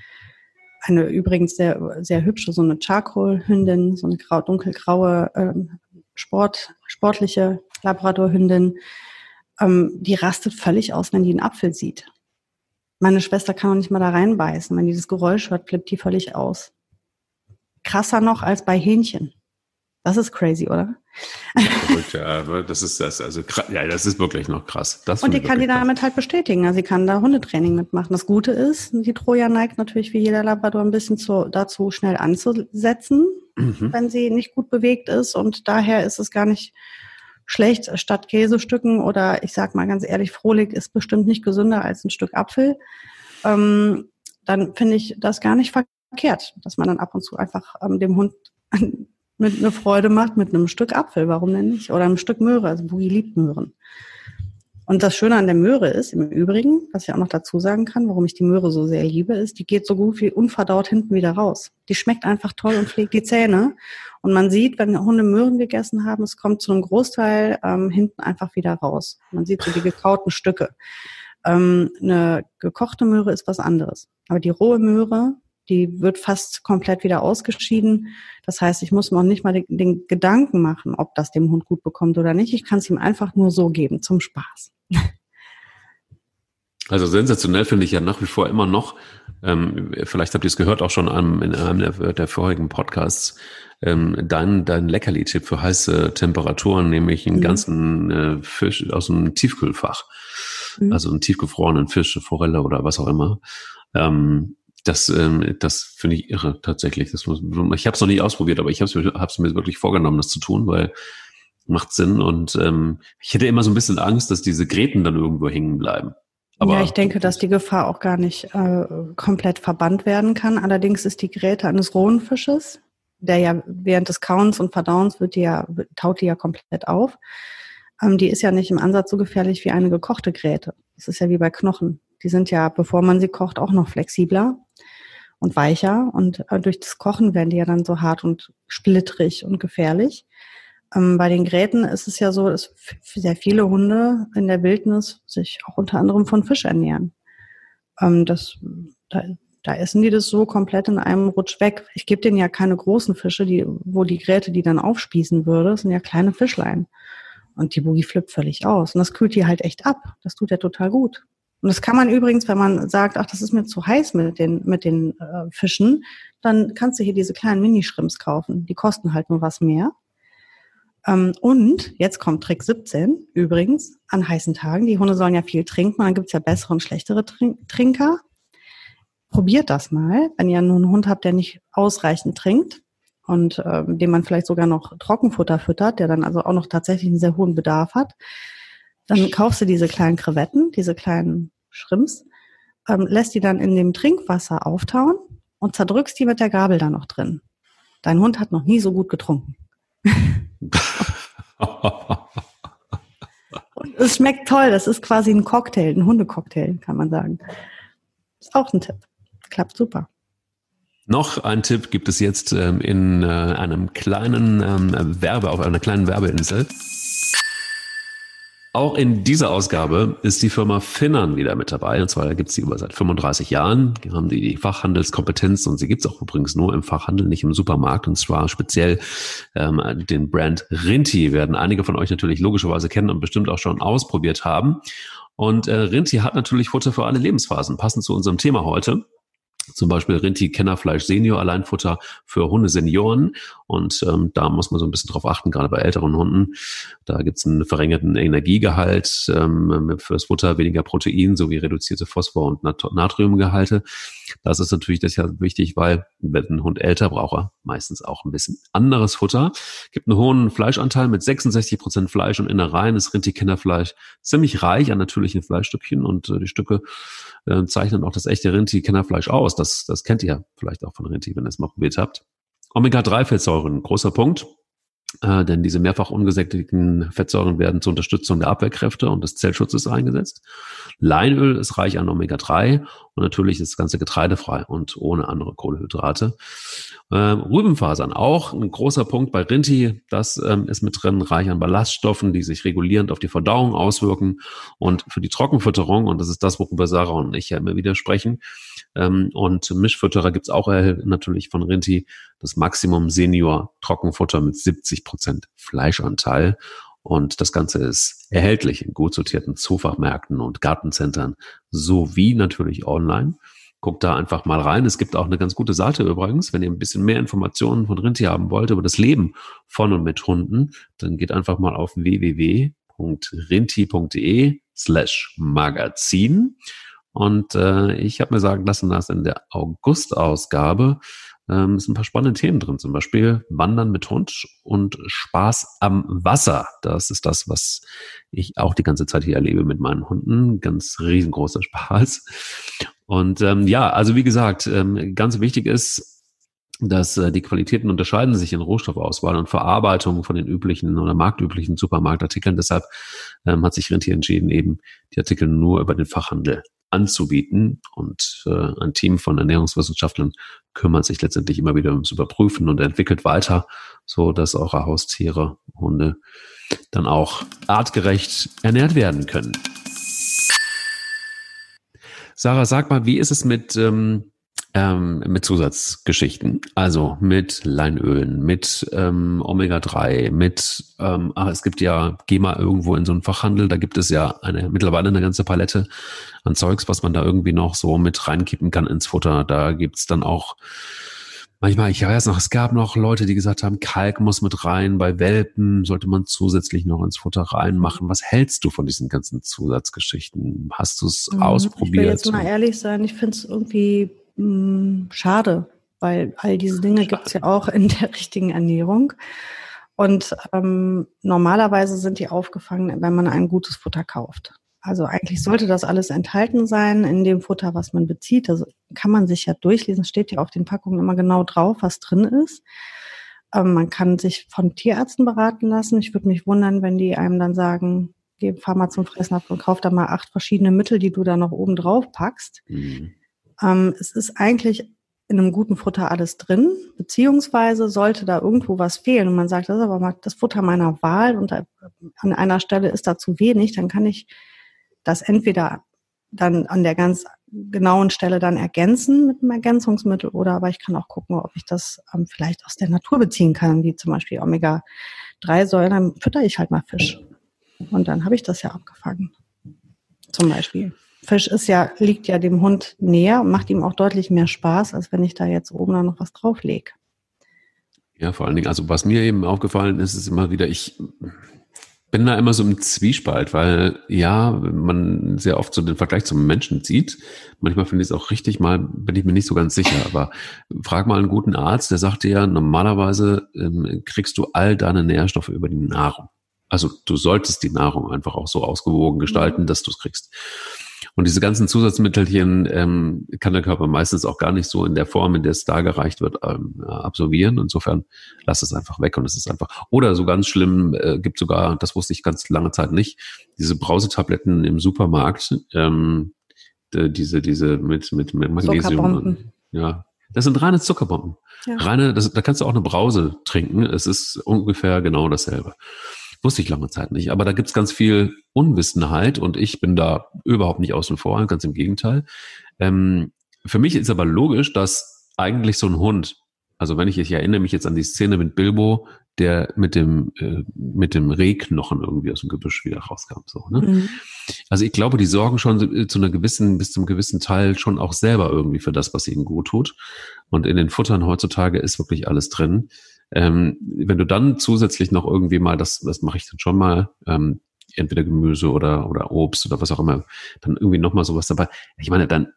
eine übrigens sehr, sehr hübsche, so eine Charcoal-Hündin, so eine grau, dunkelgraue, ähm, Sport, sportliche Labrador-Hündin, ähm, die rastet völlig aus, wenn die einen Apfel sieht. Meine Schwester kann auch nicht mal da reinbeißen. Wenn die das Geräusch hört, flippt die völlig aus. Krasser noch als bei Hähnchen. Das ist crazy, oder? Ja, das ist das, also ja, das ist wirklich noch krass. Das und die kann die damit halt bestätigen. Also sie kann da Hundetraining mitmachen. Das Gute ist, die Troja neigt natürlich wie jeder Labrador ein bisschen zu, dazu, schnell anzusetzen, mhm. wenn sie nicht gut bewegt ist. Und daher ist es gar nicht schlecht, statt Käsestücken oder ich sag mal ganz ehrlich, Frohlig ist bestimmt nicht gesünder als ein Stück Apfel. Ähm, dann finde ich das gar nicht verkehrt, dass man dann ab und zu einfach ähm, dem Hund mit eine Freude macht mit einem Stück Apfel, warum denn nicht? Oder einem Stück Möhre, also Boogie liebt Möhren. Und das Schöne an der Möhre ist, im Übrigen, was ich auch noch dazu sagen kann, warum ich die Möhre so sehr liebe, ist, die geht so gut wie unverdaut hinten wieder raus. Die schmeckt einfach toll und pflegt die Zähne. Und man sieht, wenn Hunde Möhren gegessen haben, es kommt zu einem Großteil ähm, hinten einfach wieder raus. Man sieht so die gekauten Stücke. Ähm, eine gekochte Möhre ist was anderes. Aber die rohe Möhre, die wird fast komplett wieder ausgeschieden. Das heißt, ich muss mir auch nicht mal den, den Gedanken machen, ob das dem Hund gut bekommt oder nicht. Ich kann es ihm einfach nur so geben, zum Spaß. Also sensationell finde ich ja nach wie vor immer noch, ähm, vielleicht habt ihr es gehört auch schon an, in einem der, der vorigen Podcasts, ähm, dein, dein Leckerli-Tipp für heiße Temperaturen, nämlich einen mhm. ganzen äh, Fisch aus einem Tiefkühlfach. Mhm. Also einen tiefgefrorenen Fisch, Forelle oder was auch immer. Ähm, das, ähm, das finde ich irre tatsächlich. Das muss, ich habe es noch nie ausprobiert, aber ich habe es mir wirklich vorgenommen, das zu tun, weil macht Sinn. Und ähm, ich hätte immer so ein bisschen Angst, dass diese Gräten dann irgendwo hängen bleiben. Aber ja, ich denke, dass die Gefahr auch gar nicht äh, komplett verbannt werden kann. Allerdings ist die Gräte eines rohen Fisches, der ja während des Kauens und Verdauens wird die ja, taut die ja komplett auf. Ähm, die ist ja nicht im Ansatz so gefährlich wie eine gekochte Gräte. Das ist ja wie bei Knochen. Die sind ja, bevor man sie kocht, auch noch flexibler und weicher. Und äh, durch das Kochen werden die ja dann so hart und splittrig und gefährlich. Ähm, bei den Gräten ist es ja so, dass sehr viele Hunde in der Wildnis sich auch unter anderem von Fisch ernähren. Ähm, das, da, da essen die das so komplett in einem Rutsch weg. Ich gebe denen ja keine großen Fische, die, wo die Gräte die dann aufspießen würde. Das sind ja kleine Fischlein. Und die Boogie flippt völlig aus. Und das kühlt die halt echt ab. Das tut ja total gut. Und das kann man übrigens, wenn man sagt, ach, das ist mir zu heiß mit den, mit den äh, Fischen, dann kannst du hier diese kleinen Minischrimps kaufen. Die kosten halt nur was mehr. Ähm, und jetzt kommt Trick 17 übrigens an heißen Tagen. Die Hunde sollen ja viel trinken, dann gibt's ja bessere und schlechtere Trink Trinker. Probiert das mal, wenn ihr einen Hund habt, der nicht ausreichend trinkt und äh, dem man vielleicht sogar noch Trockenfutter füttert, der dann also auch noch tatsächlich einen sehr hohen Bedarf hat. Dann kaufst du diese kleinen Krevetten, diese kleinen Schrimps, ähm, lässt die dann in dem Trinkwasser auftauen und zerdrückst die mit der Gabel da noch drin. Dein Hund hat noch nie so gut getrunken. und es schmeckt toll. Das ist quasi ein Cocktail, ein Hundecocktail, kann man sagen. Ist auch ein Tipp. Klappt super. Noch ein Tipp gibt es jetzt ähm, in äh, einem kleinen ähm, Werbe, auf einer kleinen Werbeinsel. Auch in dieser Ausgabe ist die Firma Finnern wieder mit dabei. Und zwar gibt es die über seit 35 Jahren. Die haben die, Fachhandelskompetenz und sie gibt es auch übrigens nur im Fachhandel, nicht im Supermarkt. Und zwar speziell ähm, den Brand Rinti werden einige von euch natürlich logischerweise kennen und bestimmt auch schon ausprobiert haben. Und äh, Rinti hat natürlich Futter für alle Lebensphasen, passend zu unserem Thema heute. Zum Beispiel Rinti Kennerfleisch Senior Alleinfutter für Hunde Senioren. Und ähm, da muss man so ein bisschen drauf achten, gerade bei älteren Hunden. Da gibt's einen verringerten Energiegehalt ähm, fürs Futter, weniger Protein sowie reduzierte Phosphor- und Nat Natriumgehalte. Das ist natürlich das ja wichtig, weil wenn ein Hund älter braucht er meistens auch ein bisschen anderes Futter. Gibt einen hohen Fleischanteil mit 66 Prozent Fleisch und Innereien. Das Rinti Kennerfleisch ziemlich reich an natürlichen Fleischstückchen und äh, die Stücke äh, zeichnen auch das echte Rinti-Kennerfleisch aus. Das, das kennt ihr vielleicht auch von Rinti, wenn ihr es mal probiert habt. Omega-3-Fettsäuren, großer Punkt. Äh, denn diese mehrfach ungesättigten Fettsäuren werden zur Unterstützung der Abwehrkräfte und des Zellschutzes eingesetzt. Leinöl ist reich an Omega-3 und natürlich ist das Ganze getreidefrei und ohne andere Kohlehydrate. Ähm, Rübenfasern auch ein großer Punkt bei Rinti. Das ähm, ist mit drin, reich an Ballaststoffen, die sich regulierend auf die Verdauung auswirken. Und für die Trockenfütterung, und das ist das, worüber Sarah und ich ja immer wieder sprechen, ähm, und Mischfütterer gibt's auch natürlich von Rinti das Maximum Senior Trockenfutter mit 70 Prozent Fleischanteil. Und das Ganze ist erhältlich in gut sortierten Zoofachmärkten und Gartencentern sowie natürlich online. Guckt da einfach mal rein. Es gibt auch eine ganz gute Seite übrigens. Wenn ihr ein bisschen mehr Informationen von Rinti haben wollt über das Leben von und mit Hunden, dann geht einfach mal auf www.rinti.de slash Magazin. Und äh, ich habe mir sagen lassen, dass in der August-Ausgabe ähm, sind ein paar spannende Themen drin. Zum Beispiel Wandern mit Hund und Spaß am Wasser. Das ist das, was ich auch die ganze Zeit hier erlebe mit meinen Hunden. Ganz riesengroßer Spaß. Und ähm, ja, also wie gesagt, ähm, ganz wichtig ist, dass äh, die Qualitäten unterscheiden sich in Rohstoffauswahl und Verarbeitung von den üblichen oder marktüblichen Supermarktartikeln. Deshalb ähm, hat sich Rentier entschieden, eben die Artikel nur über den Fachhandel anzubieten. Und äh, ein Team von Ernährungswissenschaftlern kümmert sich letztendlich immer wieder ums Überprüfen und entwickelt weiter, so dass eure Haustiere, Hunde dann auch artgerecht ernährt werden können. Sarah, sag mal, wie ist es mit ähm, ähm, mit Zusatzgeschichten, also mit Leinölen, mit ähm, Omega-3, mit, ähm, ach, es gibt ja, geh mal irgendwo in so einen Fachhandel, da gibt es ja eine mittlerweile eine ganze Palette an Zeugs, was man da irgendwie noch so mit reinkippen kann ins Futter. Da gibt's dann auch manchmal, ich weiß noch, es gab noch Leute, die gesagt haben, Kalk muss mit rein, bei Welpen sollte man zusätzlich noch ins Futter reinmachen. Was hältst du von diesen ganzen Zusatzgeschichten? Hast du es mhm, ausprobiert? Ich will jetzt mal ehrlich sein, ich finde es irgendwie mh, hm, schade, weil all diese Dinge gibt es ja auch in der richtigen Ernährung. Und ähm, normalerweise sind die aufgefangen, wenn man ein gutes Futter kauft. Also eigentlich sollte das alles enthalten sein in dem Futter, was man bezieht. Also kann man sich ja durchlesen, steht ja auf den Packungen immer genau drauf, was drin ist. Ähm, man kann sich von Tierärzten beraten lassen. Ich würde mich wundern, wenn die einem dann sagen, geh, fahr mal zum Fressnapf und kauf da mal acht verschiedene Mittel, die du da noch oben drauf packst. Mhm. Ähm, es ist eigentlich in einem guten Futter alles drin, beziehungsweise sollte da irgendwo was fehlen und man sagt, das ist aber das Futter meiner Wahl und da, an einer Stelle ist da zu wenig, dann kann ich das entweder dann an der ganz genauen Stelle dann ergänzen mit einem Ergänzungsmittel oder aber ich kann auch gucken, ob ich das ähm, vielleicht aus der Natur beziehen kann, wie zum Beispiel Omega-3-Säuren, dann fütter ich halt mal Fisch. Und dann habe ich das ja abgefangen. Zum Beispiel. Fisch ist ja, liegt ja dem Hund näher und macht ihm auch deutlich mehr Spaß, als wenn ich da jetzt oben noch was drauflege. Ja, vor allen Dingen, also was mir eben aufgefallen ist, ist immer wieder, ich bin da immer so im Zwiespalt, weil ja, man sehr oft so den Vergleich zum Menschen zieht. Manchmal finde ich es auch richtig, mal bin ich mir nicht so ganz sicher. Aber frag mal einen guten Arzt, der sagt dir ja, normalerweise ähm, kriegst du all deine Nährstoffe über die Nahrung. Also du solltest die Nahrung einfach auch so ausgewogen gestalten, dass du es kriegst. Und diese ganzen Zusatzmittelchen ähm, kann der Körper meistens auch gar nicht so in der Form, in der es dargereicht wird, ähm, absorbieren. Insofern lass es einfach weg und es ist einfach. Oder so ganz schlimm äh, gibt sogar, das wusste ich ganz lange Zeit nicht, diese Brausetabletten im Supermarkt, ähm, diese, diese mit, mit, mit Magnesium. Und, ja, das sind reine Zuckerbomben. Ja. Reine, das, da kannst du auch eine Brause trinken. Es ist ungefähr genau dasselbe. Wusste ich lange Zeit nicht. Aber da gibt's ganz viel Unwissenheit und ich bin da überhaupt nicht außen vor, ganz im Gegenteil. Ähm, für mich ist aber logisch, dass eigentlich so ein Hund, also wenn ich, ich erinnere mich jetzt an die Szene mit Bilbo der mit dem, äh, mit dem Rehknochen irgendwie aus dem Gebüsch wieder rauskam. So, ne? Mhm. Also ich glaube, die sorgen schon zu einer gewissen, bis zum gewissen Teil schon auch selber irgendwie für das, was ihnen gut tut. Und in den Futtern heutzutage ist wirklich alles drin. Ähm, wenn du dann zusätzlich noch irgendwie mal, das, das mache ich dann schon mal, ähm, entweder Gemüse oder, oder Obst oder was auch immer, dann irgendwie nochmal sowas dabei. Ich meine, dann,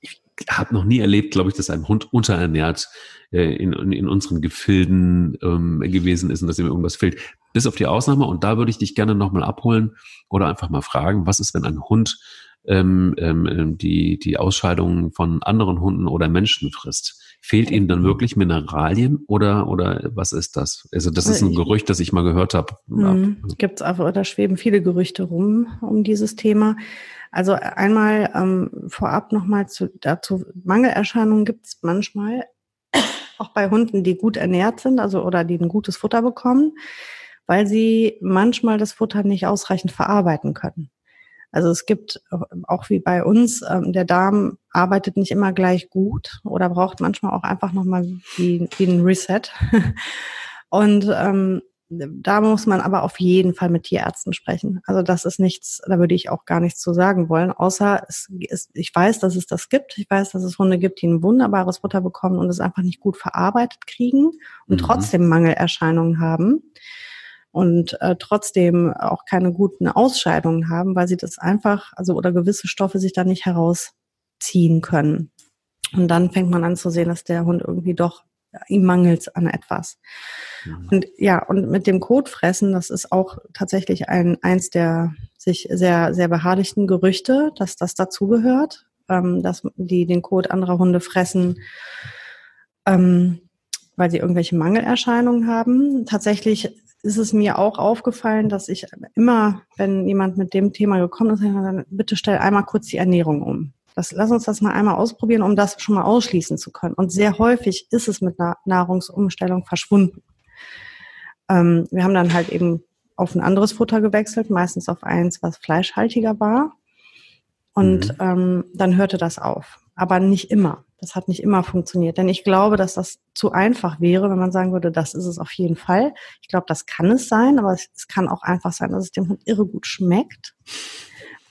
ich habe noch nie erlebt, glaube ich, dass ein Hund unterernährt äh, in, in unseren Gefilden ähm, gewesen ist und dass ihm irgendwas fehlt. Bis auf die Ausnahme, und da würde ich dich gerne nochmal abholen oder einfach mal fragen, was ist, wenn ein Hund ähm, ähm, die, die Ausscheidungen von anderen Hunden oder Menschen frisst? Fehlt ihnen dann wirklich Mineralien oder, oder was ist das? Also das ist ein Gerücht, das ich mal gehört habe. Mhm. Gibt es einfach, da schweben viele Gerüchte rum um dieses Thema. Also einmal ähm, vorab nochmal zu, dazu, Mangelerscheinungen gibt es manchmal, auch bei Hunden, die gut ernährt sind, also oder die ein gutes Futter bekommen, weil sie manchmal das Futter nicht ausreichend verarbeiten können. Also es gibt auch wie bei uns, ähm, der Darm arbeitet nicht immer gleich gut oder braucht manchmal auch einfach nochmal wie, wie ein Reset. Und ähm, da muss man aber auf jeden Fall mit Tierärzten sprechen. Also das ist nichts, da würde ich auch gar nichts zu sagen wollen, außer es ist, ich weiß, dass es das gibt. Ich weiß, dass es Hunde gibt, die ein wunderbares Futter bekommen und es einfach nicht gut verarbeitet kriegen und mhm. trotzdem Mangelerscheinungen haben und äh, trotzdem auch keine guten Ausscheidungen haben, weil sie das einfach, also oder gewisse Stoffe sich da nicht herausziehen können. Und dann fängt man an zu sehen, dass der Hund irgendwie doch ihm mangelt an etwas. Mhm. Und ja, und mit dem Kotfressen, das ist auch tatsächlich ein eins der sich sehr sehr beharrlichten Gerüchte, dass das dazugehört, ähm, dass die den Kot anderer Hunde fressen. Ähm, weil sie irgendwelche Mangelerscheinungen haben. Tatsächlich ist es mir auch aufgefallen, dass ich immer, wenn jemand mit dem Thema gekommen ist, dann bitte stell einmal kurz die Ernährung um. Das, lass uns das mal einmal ausprobieren, um das schon mal ausschließen zu können. Und sehr häufig ist es mit einer Nahrungsumstellung verschwunden. Ähm, wir haben dann halt eben auf ein anderes Futter gewechselt, meistens auf eins, was fleischhaltiger war. Und mhm. ähm, dann hörte das auf. Aber nicht immer. Das hat nicht immer funktioniert. Denn ich glaube, dass das zu einfach wäre, wenn man sagen würde, das ist es auf jeden Fall. Ich glaube, das kann es sein, aber es, es kann auch einfach sein, dass es dem Hund irre gut schmeckt.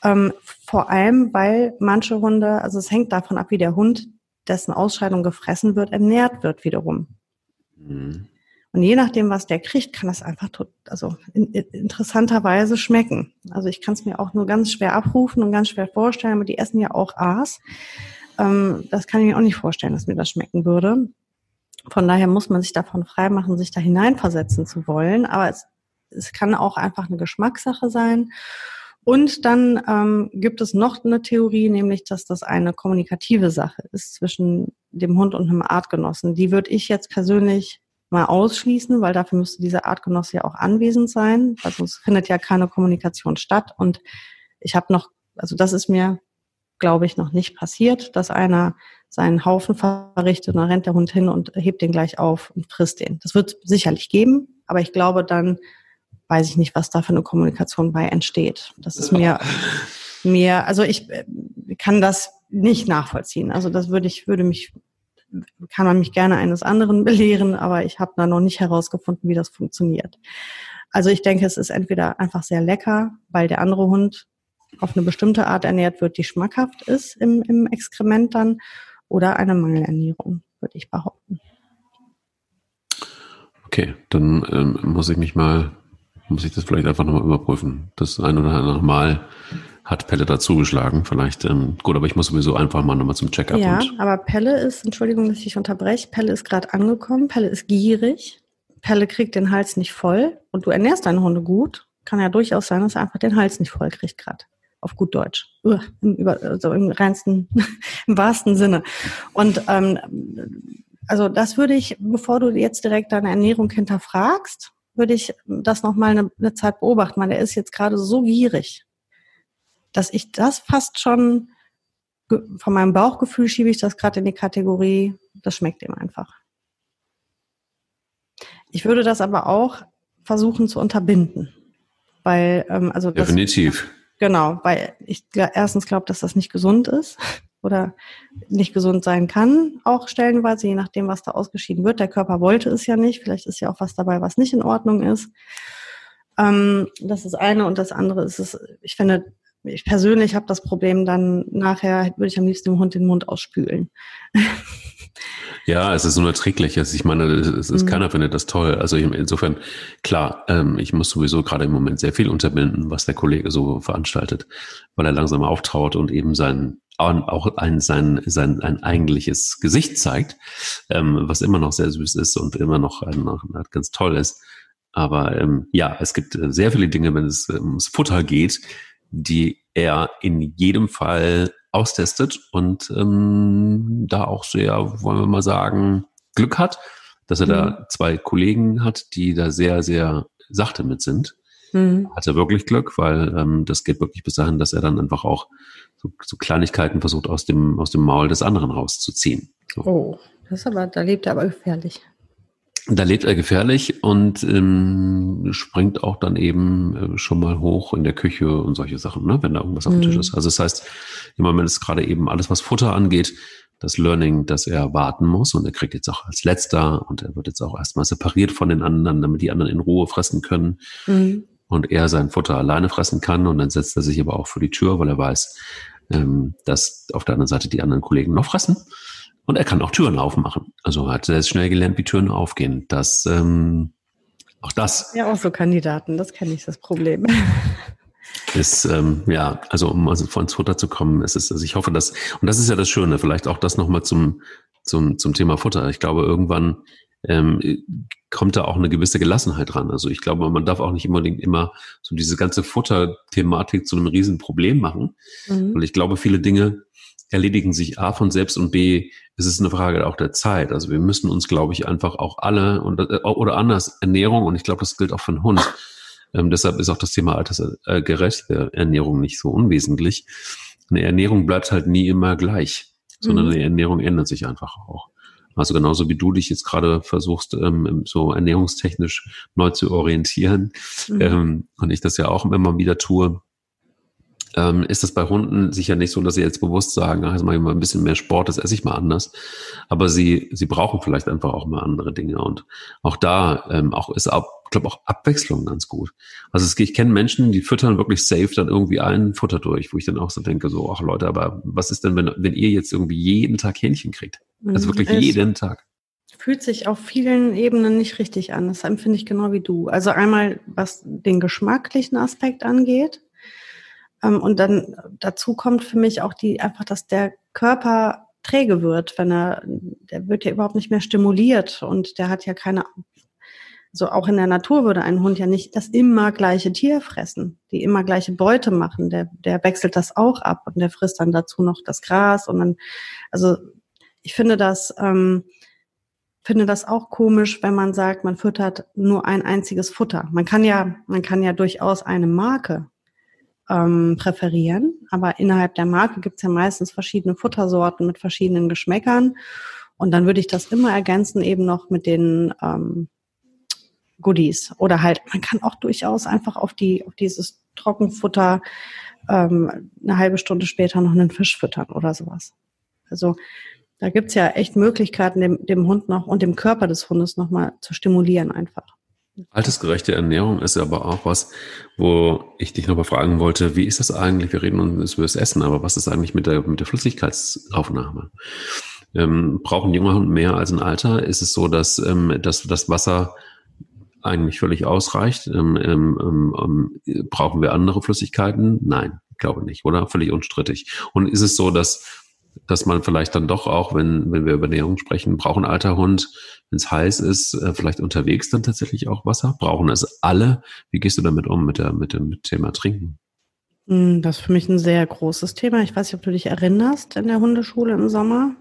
Ähm, vor allem, weil manche Hunde, also es hängt davon ab, wie der Hund, dessen Ausscheidung gefressen wird, ernährt wird wiederum. Mhm. Und je nachdem, was der kriegt, kann das einfach tot, also in, in, interessanterweise schmecken. Also ich kann es mir auch nur ganz schwer abrufen und ganz schwer vorstellen, aber die essen ja auch Aas. Ähm, das kann ich mir auch nicht vorstellen, dass mir das schmecken würde. Von daher muss man sich davon freimachen, sich da hineinversetzen zu wollen. Aber es, es kann auch einfach eine Geschmackssache sein. Und dann ähm, gibt es noch eine Theorie, nämlich, dass das eine kommunikative Sache ist zwischen dem Hund und einem Artgenossen. Die würde ich jetzt persönlich mal ausschließen, weil dafür müsste dieser Artgenosse ja auch anwesend sein, weil sonst findet ja keine Kommunikation statt. Und ich habe noch, also das ist mir glaube ich, noch nicht passiert, dass einer seinen Haufen verrichtet und dann rennt der Hund hin und hebt den gleich auf und frisst den. Das wird sicherlich geben, aber ich glaube, dann weiß ich nicht, was da für eine Kommunikation bei entsteht. Das ist mir mir, also ich äh, kann das nicht nachvollziehen. Also das würde ich, würde mich, kann man mich gerne eines anderen belehren, aber ich habe da noch nicht herausgefunden, wie das funktioniert. Also ich denke, es ist entweder einfach sehr lecker, weil der andere Hund auf eine bestimmte Art ernährt wird, die schmackhaft ist im, im Exkrement dann, oder eine Mangelernährung, würde ich behaupten. Okay, dann ähm, muss ich mich mal, muss ich das vielleicht einfach nochmal überprüfen. Das ein oder andere Mal hat Pelle dazugeschlagen. Vielleicht, ähm, gut, aber ich muss sowieso einfach mal nochmal zum Check-up. Ja, aber Pelle ist, Entschuldigung, dass ich unterbreche, Pelle ist gerade angekommen, Pelle ist gierig, Pelle kriegt den Hals nicht voll und du ernährst deine Hunde gut. Kann ja durchaus sein, dass er einfach den Hals nicht voll kriegt gerade auf gut Deutsch, im, über, also im reinsten, im wahrsten Sinne. Und ähm, also das würde ich, bevor du jetzt direkt deine Ernährung hinterfragst, würde ich das nochmal eine, eine Zeit beobachten, weil er ist jetzt gerade so gierig, dass ich das fast schon von meinem Bauchgefühl schiebe ich das gerade in die Kategorie, das schmeckt ihm einfach. Ich würde das aber auch versuchen zu unterbinden, weil ähm, also definitiv Genau, weil ich erstens glaube, dass das nicht gesund ist. oder nicht gesund sein kann, auch stellenweise, je nachdem, was da ausgeschieden wird. Der Körper wollte es ja nicht. Vielleicht ist ja auch was dabei, was nicht in Ordnung ist. Ähm, das ist eine und das andere ist es, ich finde, ich persönlich habe das Problem dann nachher, würde ich am liebsten dem Hund den Mund ausspülen. Ja, es ist unerträglich. Also ich meine, es ist, mhm. keiner findet das toll. Also insofern, klar, ähm, ich muss sowieso gerade im Moment sehr viel unterbinden, was der Kollege so veranstaltet, weil er langsam auftraut und eben sein auch ein, sein, sein ein eigentliches Gesicht zeigt, ähm, was immer noch sehr süß ist und immer noch, ein, noch ganz toll ist. Aber ähm, ja, es gibt sehr viele Dinge, wenn es ums Futter geht, die er in jedem Fall austestet und ähm, da auch sehr, wollen wir mal sagen, Glück hat, dass er mhm. da zwei Kollegen hat, die da sehr, sehr sachte mit sind. Mhm. Hat er wirklich Glück, weil ähm, das geht wirklich bis dahin, dass er dann einfach auch so, so Kleinigkeiten versucht aus dem, aus dem Maul des anderen rauszuziehen. So. Oh, das ist aber, da lebt er aber gefährlich. Da lebt er gefährlich und ähm, springt auch dann eben äh, schon mal hoch in der Küche und solche Sachen, ne, wenn da irgendwas auf dem Tisch mhm. ist. Also das heißt, im Moment ist gerade eben alles, was Futter angeht, das Learning, dass er warten muss und er kriegt jetzt auch als letzter und er wird jetzt auch erstmal separiert von den anderen, damit die anderen in Ruhe fressen können mhm. und er sein Futter alleine fressen kann und dann setzt er sich aber auch vor die Tür, weil er weiß, ähm, dass auf der anderen Seite die anderen Kollegen noch fressen. Und er kann auch Türen aufmachen. Also hat er schnell gelernt, wie Türen aufgehen. Das, ähm, auch das. Ja, auch so Kandidaten, das kenne ich, das Problem. Ist, ähm, ja, also um also von Futter zu kommen, ist es, also ich hoffe, dass, und das ist ja das Schöne, vielleicht auch das nochmal zum, zum, zum Thema Futter. Ich glaube, irgendwann ähm, kommt da auch eine gewisse Gelassenheit dran. Also ich glaube, man darf auch nicht unbedingt immer so diese ganze Futter-Thematik zu einem Riesenproblem machen. Mhm. Und ich glaube, viele Dinge erledigen sich A von selbst und B ist es eine Frage auch der Zeit. Also wir müssen uns, glaube ich, einfach auch alle und, äh, oder anders Ernährung und ich glaube, das gilt auch für den Hund. Ähm, deshalb ist auch das Thema altersgerechte Ernährung nicht so unwesentlich. Eine Ernährung bleibt halt nie immer gleich, sondern mhm. eine Ernährung ändert sich einfach auch. Also genauso wie du dich jetzt gerade versuchst, ähm, so ernährungstechnisch neu zu orientieren mhm. ähm, und ich das ja auch immer wieder tue, ähm, ist das bei Hunden sicher nicht so, dass sie jetzt bewusst sagen, ach, jetzt mache ich mal ein bisschen mehr Sport, das esse ich mal anders. Aber sie, sie brauchen vielleicht einfach auch mal andere Dinge. Und auch da ähm, auch ist auch, ich glaube auch Abwechslung ganz gut. Also es, ich kenne Menschen, die füttern wirklich safe dann irgendwie ein Futter durch, wo ich dann auch so denke, so, ach Leute, aber was ist denn, wenn, wenn ihr jetzt irgendwie jeden Tag Hähnchen kriegt? Also wirklich es jeden Tag fühlt sich auf vielen Ebenen nicht richtig an. Das empfinde ich genau wie du. Also einmal, was den geschmacklichen Aspekt angeht. Ähm, und dann dazu kommt für mich auch die, einfach, dass der Körper träge wird, wenn er, der wird ja überhaupt nicht mehr stimuliert und der hat ja keine, so auch in der Natur würde ein Hund ja nicht das immer gleiche Tier fressen, die immer gleiche Beute machen. Der, der wechselt das auch ab und der frisst dann dazu noch das Gras und dann, also ich finde das, ähm, finde das auch komisch, wenn man sagt, man füttert nur ein einziges Futter. Man kann ja, man kann ja durchaus eine Marke ähm, präferieren. Aber innerhalb der Marke gibt es ja meistens verschiedene Futtersorten mit verschiedenen Geschmäckern. Und dann würde ich das immer ergänzen, eben noch mit den ähm, Goodies. Oder halt, man kann auch durchaus einfach auf die, auf dieses Trockenfutter ähm, eine halbe Stunde später noch einen Fisch füttern oder sowas. Also da gibt's ja echt Möglichkeiten, dem, dem Hund noch und dem Körper des Hundes nochmal zu stimulieren einfach. Altersgerechte Ernährung ist aber auch was, wo ich dich nochmal fragen wollte, wie ist das eigentlich? Wir reden uns über das Essen, aber was ist eigentlich mit der, mit der Flüssigkeitsaufnahme? Ähm, brauchen junge Hunde mehr als ein Alter? Ist es so, dass, ähm, dass das Wasser eigentlich völlig ausreicht? Ähm, ähm, ähm, brauchen wir andere Flüssigkeiten? Nein, glaube nicht, oder? Völlig unstrittig. Und ist es so, dass dass man vielleicht dann doch auch, wenn, wenn wir über Ernährung sprechen, brauchen alter Hund, wenn es heiß ist, äh, vielleicht unterwegs dann tatsächlich auch Wasser? Brauchen es alle? Wie gehst du damit um mit, der, mit dem Thema Trinken? Hm, das ist für mich ein sehr großes Thema. Ich weiß nicht, ob du dich erinnerst in der Hundeschule im Sommer.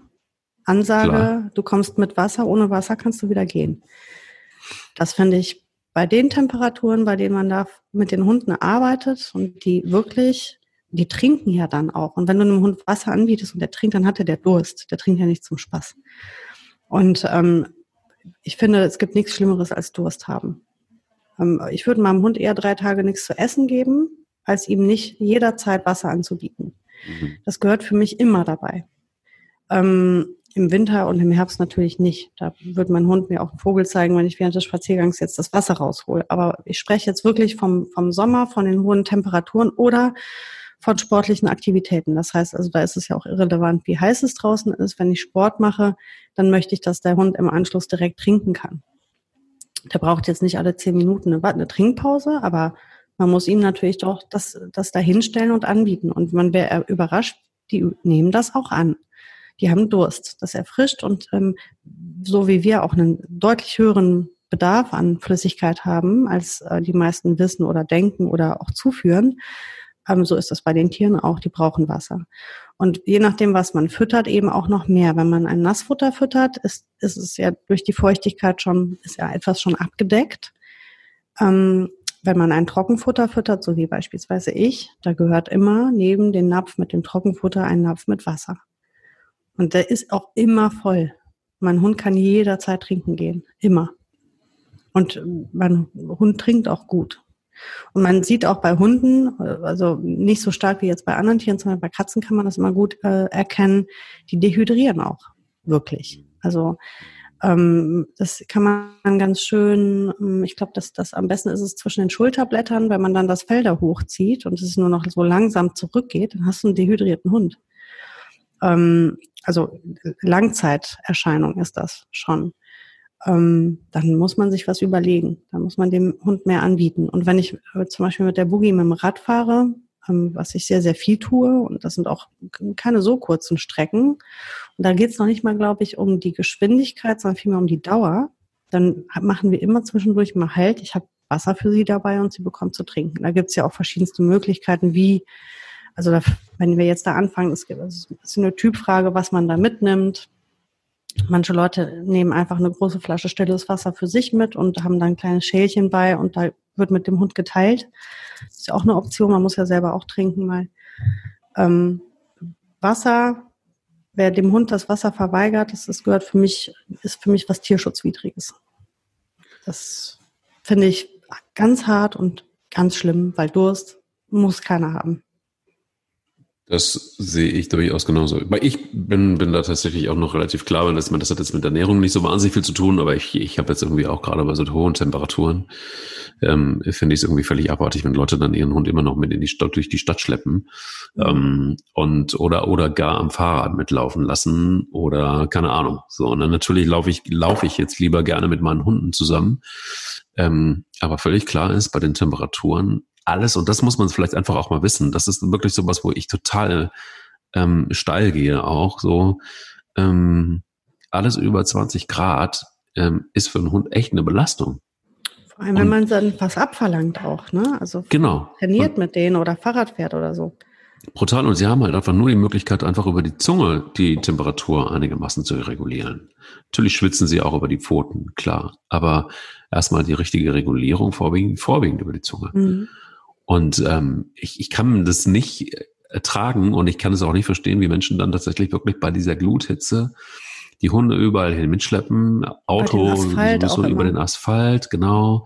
Ansage, Klar. du kommst mit Wasser, ohne Wasser kannst du wieder gehen. Das finde ich bei den Temperaturen, bei denen man da mit den Hunden arbeitet und die wirklich die trinken ja dann auch. Und wenn du einem Hund Wasser anbietest und der trinkt, dann hat er der Durst. Der trinkt ja nicht zum Spaß. Und ähm, ich finde, es gibt nichts Schlimmeres als Durst haben. Ähm, ich würde meinem Hund eher drei Tage nichts zu essen geben, als ihm nicht jederzeit Wasser anzubieten. Mhm. Das gehört für mich immer dabei. Ähm, Im Winter und im Herbst natürlich nicht. Da wird mein Hund mir auch einen Vogel zeigen, wenn ich während des Spaziergangs jetzt das Wasser raushole. Aber ich spreche jetzt wirklich vom, vom Sommer, von den hohen Temperaturen oder von sportlichen Aktivitäten. Das heißt also, da ist es ja auch irrelevant, wie heiß es draußen ist. Wenn ich Sport mache, dann möchte ich, dass der Hund im Anschluss direkt trinken kann. Der braucht jetzt nicht alle zehn Minuten eine, eine Trinkpause, aber man muss ihm natürlich doch das, das dahinstellen und anbieten. Und man wäre überrascht, die nehmen das auch an. Die haben Durst. Das erfrischt und ähm, so wie wir auch einen deutlich höheren Bedarf an Flüssigkeit haben, als äh, die meisten wissen oder denken oder auch zuführen, ähm, so ist das bei den Tieren auch, die brauchen Wasser. Und je nachdem, was man füttert, eben auch noch mehr. Wenn man ein Nassfutter füttert, ist, ist es ja durch die Feuchtigkeit schon, ist ja etwas schon abgedeckt. Ähm, wenn man ein Trockenfutter füttert, so wie beispielsweise ich, da gehört immer neben den Napf mit dem Trockenfutter ein Napf mit Wasser. Und der ist auch immer voll. Mein Hund kann jederzeit trinken gehen. Immer. Und mein Hund trinkt auch gut. Und man sieht auch bei Hunden, also nicht so stark wie jetzt bei anderen Tieren, sondern bei Katzen kann man das immer gut äh, erkennen, die dehydrieren auch wirklich. Also ähm, das kann man ganz schön, ähm, ich glaube, dass das am besten ist es zwischen den Schulterblättern, wenn man dann das Fell da hochzieht und es nur noch so langsam zurückgeht, dann hast du einen dehydrierten Hund. Ähm, also Langzeiterscheinung ist das schon ähm, dann muss man sich was überlegen. Dann muss man dem Hund mehr anbieten. Und wenn ich äh, zum Beispiel mit der Boogie mit dem Rad fahre, ähm, was ich sehr, sehr viel tue, und das sind auch keine so kurzen Strecken, und da geht es noch nicht mal, glaube ich, um die Geschwindigkeit, sondern vielmehr um die Dauer, dann machen wir immer zwischendurch mal Halt. Ich habe Wasser für sie dabei und sie bekommt zu trinken. Da gibt es ja auch verschiedenste Möglichkeiten, wie, also da, wenn wir jetzt da anfangen, es ist eine Typfrage, was man da mitnimmt. Manche Leute nehmen einfach eine große Flasche stilles Wasser für sich mit und haben dann ein kleines Schälchen bei und da wird mit dem Hund geteilt. Das ist ja auch eine Option, man muss ja selber auch trinken, weil ähm, Wasser, wer dem Hund das Wasser verweigert, das, das gehört für mich, ist für mich was Tierschutzwidriges. Das finde ich ganz hart und ganz schlimm, weil Durst muss keiner haben. Das sehe ich durchaus genauso. Weil ich bin, bin da tatsächlich auch noch relativ klar, wenn das, das hat jetzt mit Ernährung nicht so wahnsinnig viel zu tun, aber ich, ich habe jetzt irgendwie auch gerade bei so hohen Temperaturen, ähm, finde ich es irgendwie völlig abartig, wenn Leute dann ihren Hund immer noch mit in die Stadt, durch die Stadt schleppen ähm, und oder oder gar am Fahrrad mitlaufen lassen oder keine Ahnung. So, und dann natürlich laufe ich, laufe ich jetzt lieber gerne mit meinen Hunden zusammen. Ähm, aber völlig klar ist, bei den Temperaturen alles, und das muss man vielleicht einfach auch mal wissen, das ist wirklich sowas, wo ich total ähm, steil gehe auch, so ähm, alles über 20 Grad ähm, ist für einen Hund echt eine Belastung. Vor allem, wenn man dann was abverlangt auch, ne? Also genau. trainiert und, mit denen oder Fahrrad fährt oder so. Brutal. Und sie haben halt einfach nur die Möglichkeit, einfach über die Zunge die Temperatur einigermaßen zu regulieren. Natürlich schwitzen sie auch über die Pfoten, klar. Aber erstmal die richtige Regulierung vorwiegend, vorwiegend über die Zunge. Mhm. Und ähm, ich, ich kann das nicht ertragen und ich kann es auch nicht verstehen, wie Menschen dann tatsächlich wirklich bei dieser Gluthitze die Hunde überall hin mitschleppen, Auto so über den Asphalt, genau,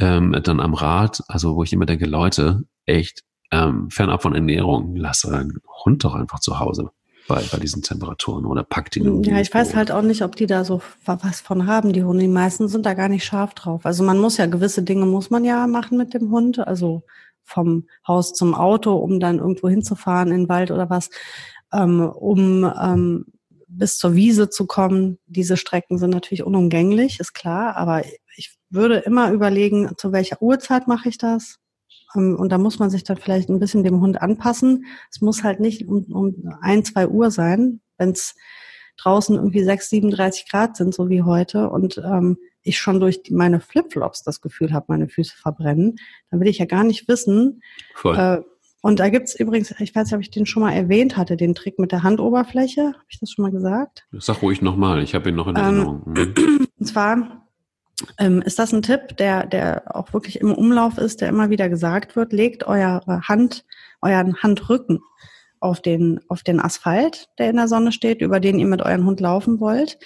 ähm, dann am Rad, also wo ich immer denke, Leute, echt, ähm, fernab von Ernährung, lasse einen Hund doch einfach zu Hause bei, bei diesen Temperaturen oder packt ihn. Ja, ich weiß halt auch nicht, ob die da so was von haben, die Hunde. Die meisten sind da gar nicht scharf drauf. Also man muss ja gewisse Dinge muss man ja machen mit dem Hund. Also vom Haus zum Auto, um dann irgendwo hinzufahren in den Wald oder was, ähm, um ähm, bis zur Wiese zu kommen. Diese Strecken sind natürlich unumgänglich, ist klar, aber ich würde immer überlegen, zu welcher Uhrzeit mache ich das? Ähm, und da muss man sich dann vielleicht ein bisschen dem Hund anpassen. Es muss halt nicht um, um ein, zwei Uhr sein, wenn es draußen irgendwie 6, 37 Grad sind, so wie heute, und ähm, ich schon durch meine Flipflops das Gefühl habe, meine Füße verbrennen, dann will ich ja gar nicht wissen. Voll. Äh, und da gibt's übrigens, ich weiß nicht, ob ich den schon mal erwähnt hatte, den Trick mit der Handoberfläche. Habe ich das schon mal gesagt? Sag ruhig nochmal, ich habe ihn noch in ähm, Erinnerung. Mhm. Und zwar ähm, ist das ein Tipp, der, der auch wirklich im Umlauf ist, der immer wieder gesagt wird, legt eure Hand, euren Handrücken auf den, auf den Asphalt, der in der Sonne steht, über den ihr mit eurem Hund laufen wollt.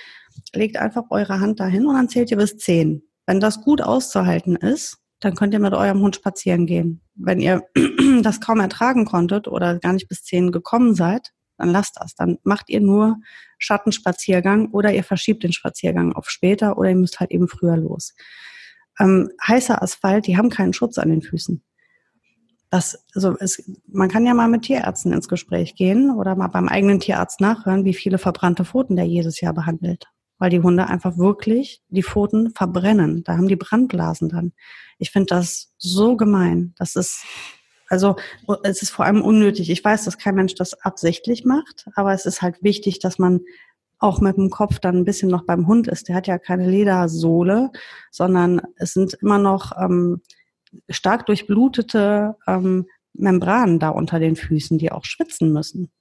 Legt einfach eure Hand dahin und dann zählt ihr bis zehn. Wenn das gut auszuhalten ist, dann könnt ihr mit eurem Hund spazieren gehen. Wenn ihr das kaum ertragen konntet oder gar nicht bis zehn gekommen seid, dann lasst das. Dann macht ihr nur Schattenspaziergang oder ihr verschiebt den Spaziergang auf später oder ihr müsst halt eben früher los. Ähm, heißer Asphalt, die haben keinen Schutz an den Füßen. Das, also es, man kann ja mal mit Tierärzten ins Gespräch gehen oder mal beim eigenen Tierarzt nachhören, wie viele verbrannte Pfoten der jedes Jahr behandelt. Weil die Hunde einfach wirklich die Pfoten verbrennen. Da haben die Brandblasen dann. Ich finde das so gemein. Das ist, also es ist vor allem unnötig. Ich weiß, dass kein Mensch das absichtlich macht, aber es ist halt wichtig, dass man auch mit dem Kopf dann ein bisschen noch beim Hund ist. Der hat ja keine Ledersohle, sondern es sind immer noch ähm, stark durchblutete ähm, Membranen da unter den Füßen, die auch schwitzen müssen.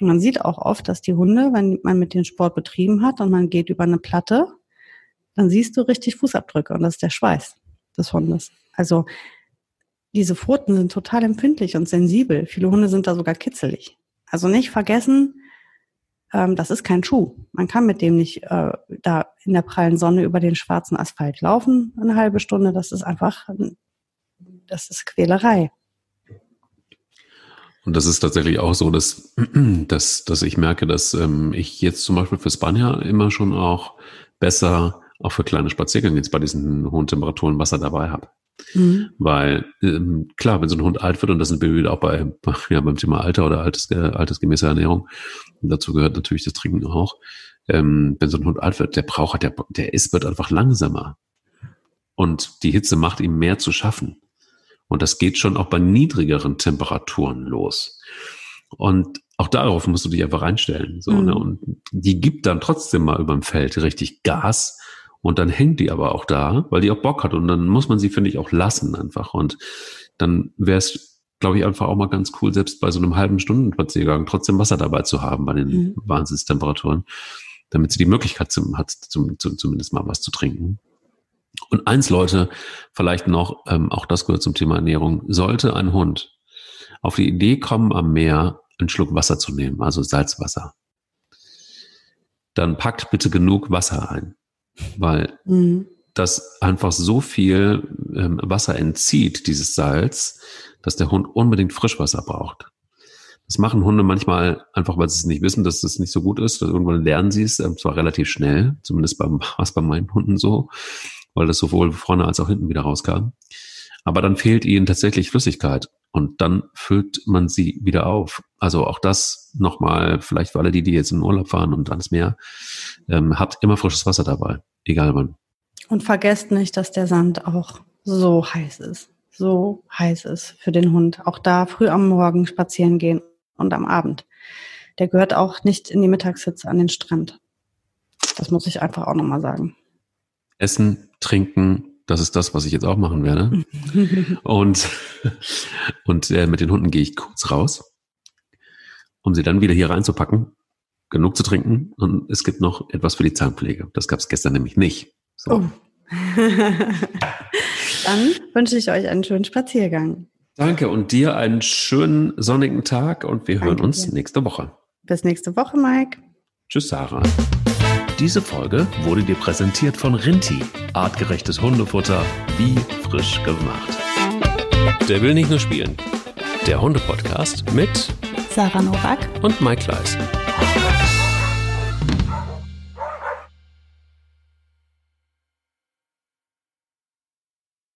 Und man sieht auch oft, dass die Hunde, wenn man mit den Sport betrieben hat und man geht über eine Platte, dann siehst du richtig Fußabdrücke und das ist der Schweiß des Hundes. Also diese Pfoten sind total empfindlich und sensibel. Viele Hunde sind da sogar kitzelig. Also nicht vergessen, ähm, das ist kein Schuh. Man kann mit dem nicht äh, da in der prallen Sonne über den schwarzen Asphalt laufen, eine halbe Stunde. Das ist einfach das ist Quälerei. Und das ist tatsächlich auch so, dass, dass, dass ich merke, dass ähm, ich jetzt zum Beispiel für Spanier immer schon auch besser auch für kleine Spaziergänge jetzt bei diesen hohen Temperaturen Wasser dabei habe. Mhm. Weil ähm, klar, wenn so ein Hund alt wird, und das sind wir wieder auch bei, ja, beim Thema Alter oder altes, äh, altersgemäße Ernährung, und dazu gehört natürlich das Trinken auch, ähm, wenn so ein Hund alt wird, der braucht, der, der ist, wird einfach langsamer. Und die Hitze macht ihm mehr zu schaffen. Und das geht schon auch bei niedrigeren Temperaturen los. Und auch darauf musst du dich einfach einstellen. So, mhm. ne? Und die gibt dann trotzdem mal über dem Feld richtig Gas. Und dann hängt die aber auch da, weil die auch Bock hat. Und dann muss man sie, finde ich, auch lassen einfach. Und dann wäre es, glaube ich, einfach auch mal ganz cool, selbst bei so einem halben Stundenspaziergang trotzdem Wasser dabei zu haben bei den mhm. Wahnsinnstemperaturen, damit sie die Möglichkeit zum, hat, zum, zum, zumindest mal was zu trinken. Und eins, Leute, vielleicht noch, ähm, auch das gehört zum Thema Ernährung, sollte ein Hund auf die Idee kommen, am Meer einen Schluck Wasser zu nehmen, also Salzwasser, dann packt bitte genug Wasser ein, weil mhm. das einfach so viel ähm, Wasser entzieht, dieses Salz, dass der Hund unbedingt Frischwasser braucht. Das machen Hunde manchmal einfach, weil sie es nicht wissen, dass das nicht so gut ist. Irgendwann lernen sie es, ähm, zwar relativ schnell, zumindest beim, was bei meinen Hunden so weil das sowohl vorne als auch hinten wieder rauskam. Aber dann fehlt ihnen tatsächlich Flüssigkeit und dann füllt man sie wieder auf. Also auch das nochmal, vielleicht für alle die, die jetzt in Urlaub fahren und ans Meer, ähm, habt immer frisches Wasser dabei, egal wann. Und vergesst nicht, dass der Sand auch so heiß ist, so heiß ist für den Hund. Auch da früh am Morgen spazieren gehen und am Abend. Der gehört auch nicht in die Mittagshitze an den Strand. Das muss ich einfach auch nochmal sagen. Essen, trinken, das ist das, was ich jetzt auch machen werde. und und äh, mit den Hunden gehe ich kurz raus, um sie dann wieder hier reinzupacken, genug zu trinken. Und es gibt noch etwas für die Zahnpflege. Das gab es gestern nämlich nicht. So. Oh. dann wünsche ich euch einen schönen Spaziergang. Danke und dir einen schönen sonnigen Tag und wir Danke hören uns dir. nächste Woche. Bis nächste Woche, Mike. Tschüss, Sarah. Diese Folge wurde dir präsentiert von Rinti. Artgerechtes Hundefutter, wie frisch gemacht. Der will nicht nur spielen. Der Hunde-Podcast mit Sarah Novak und Mike Kleiss.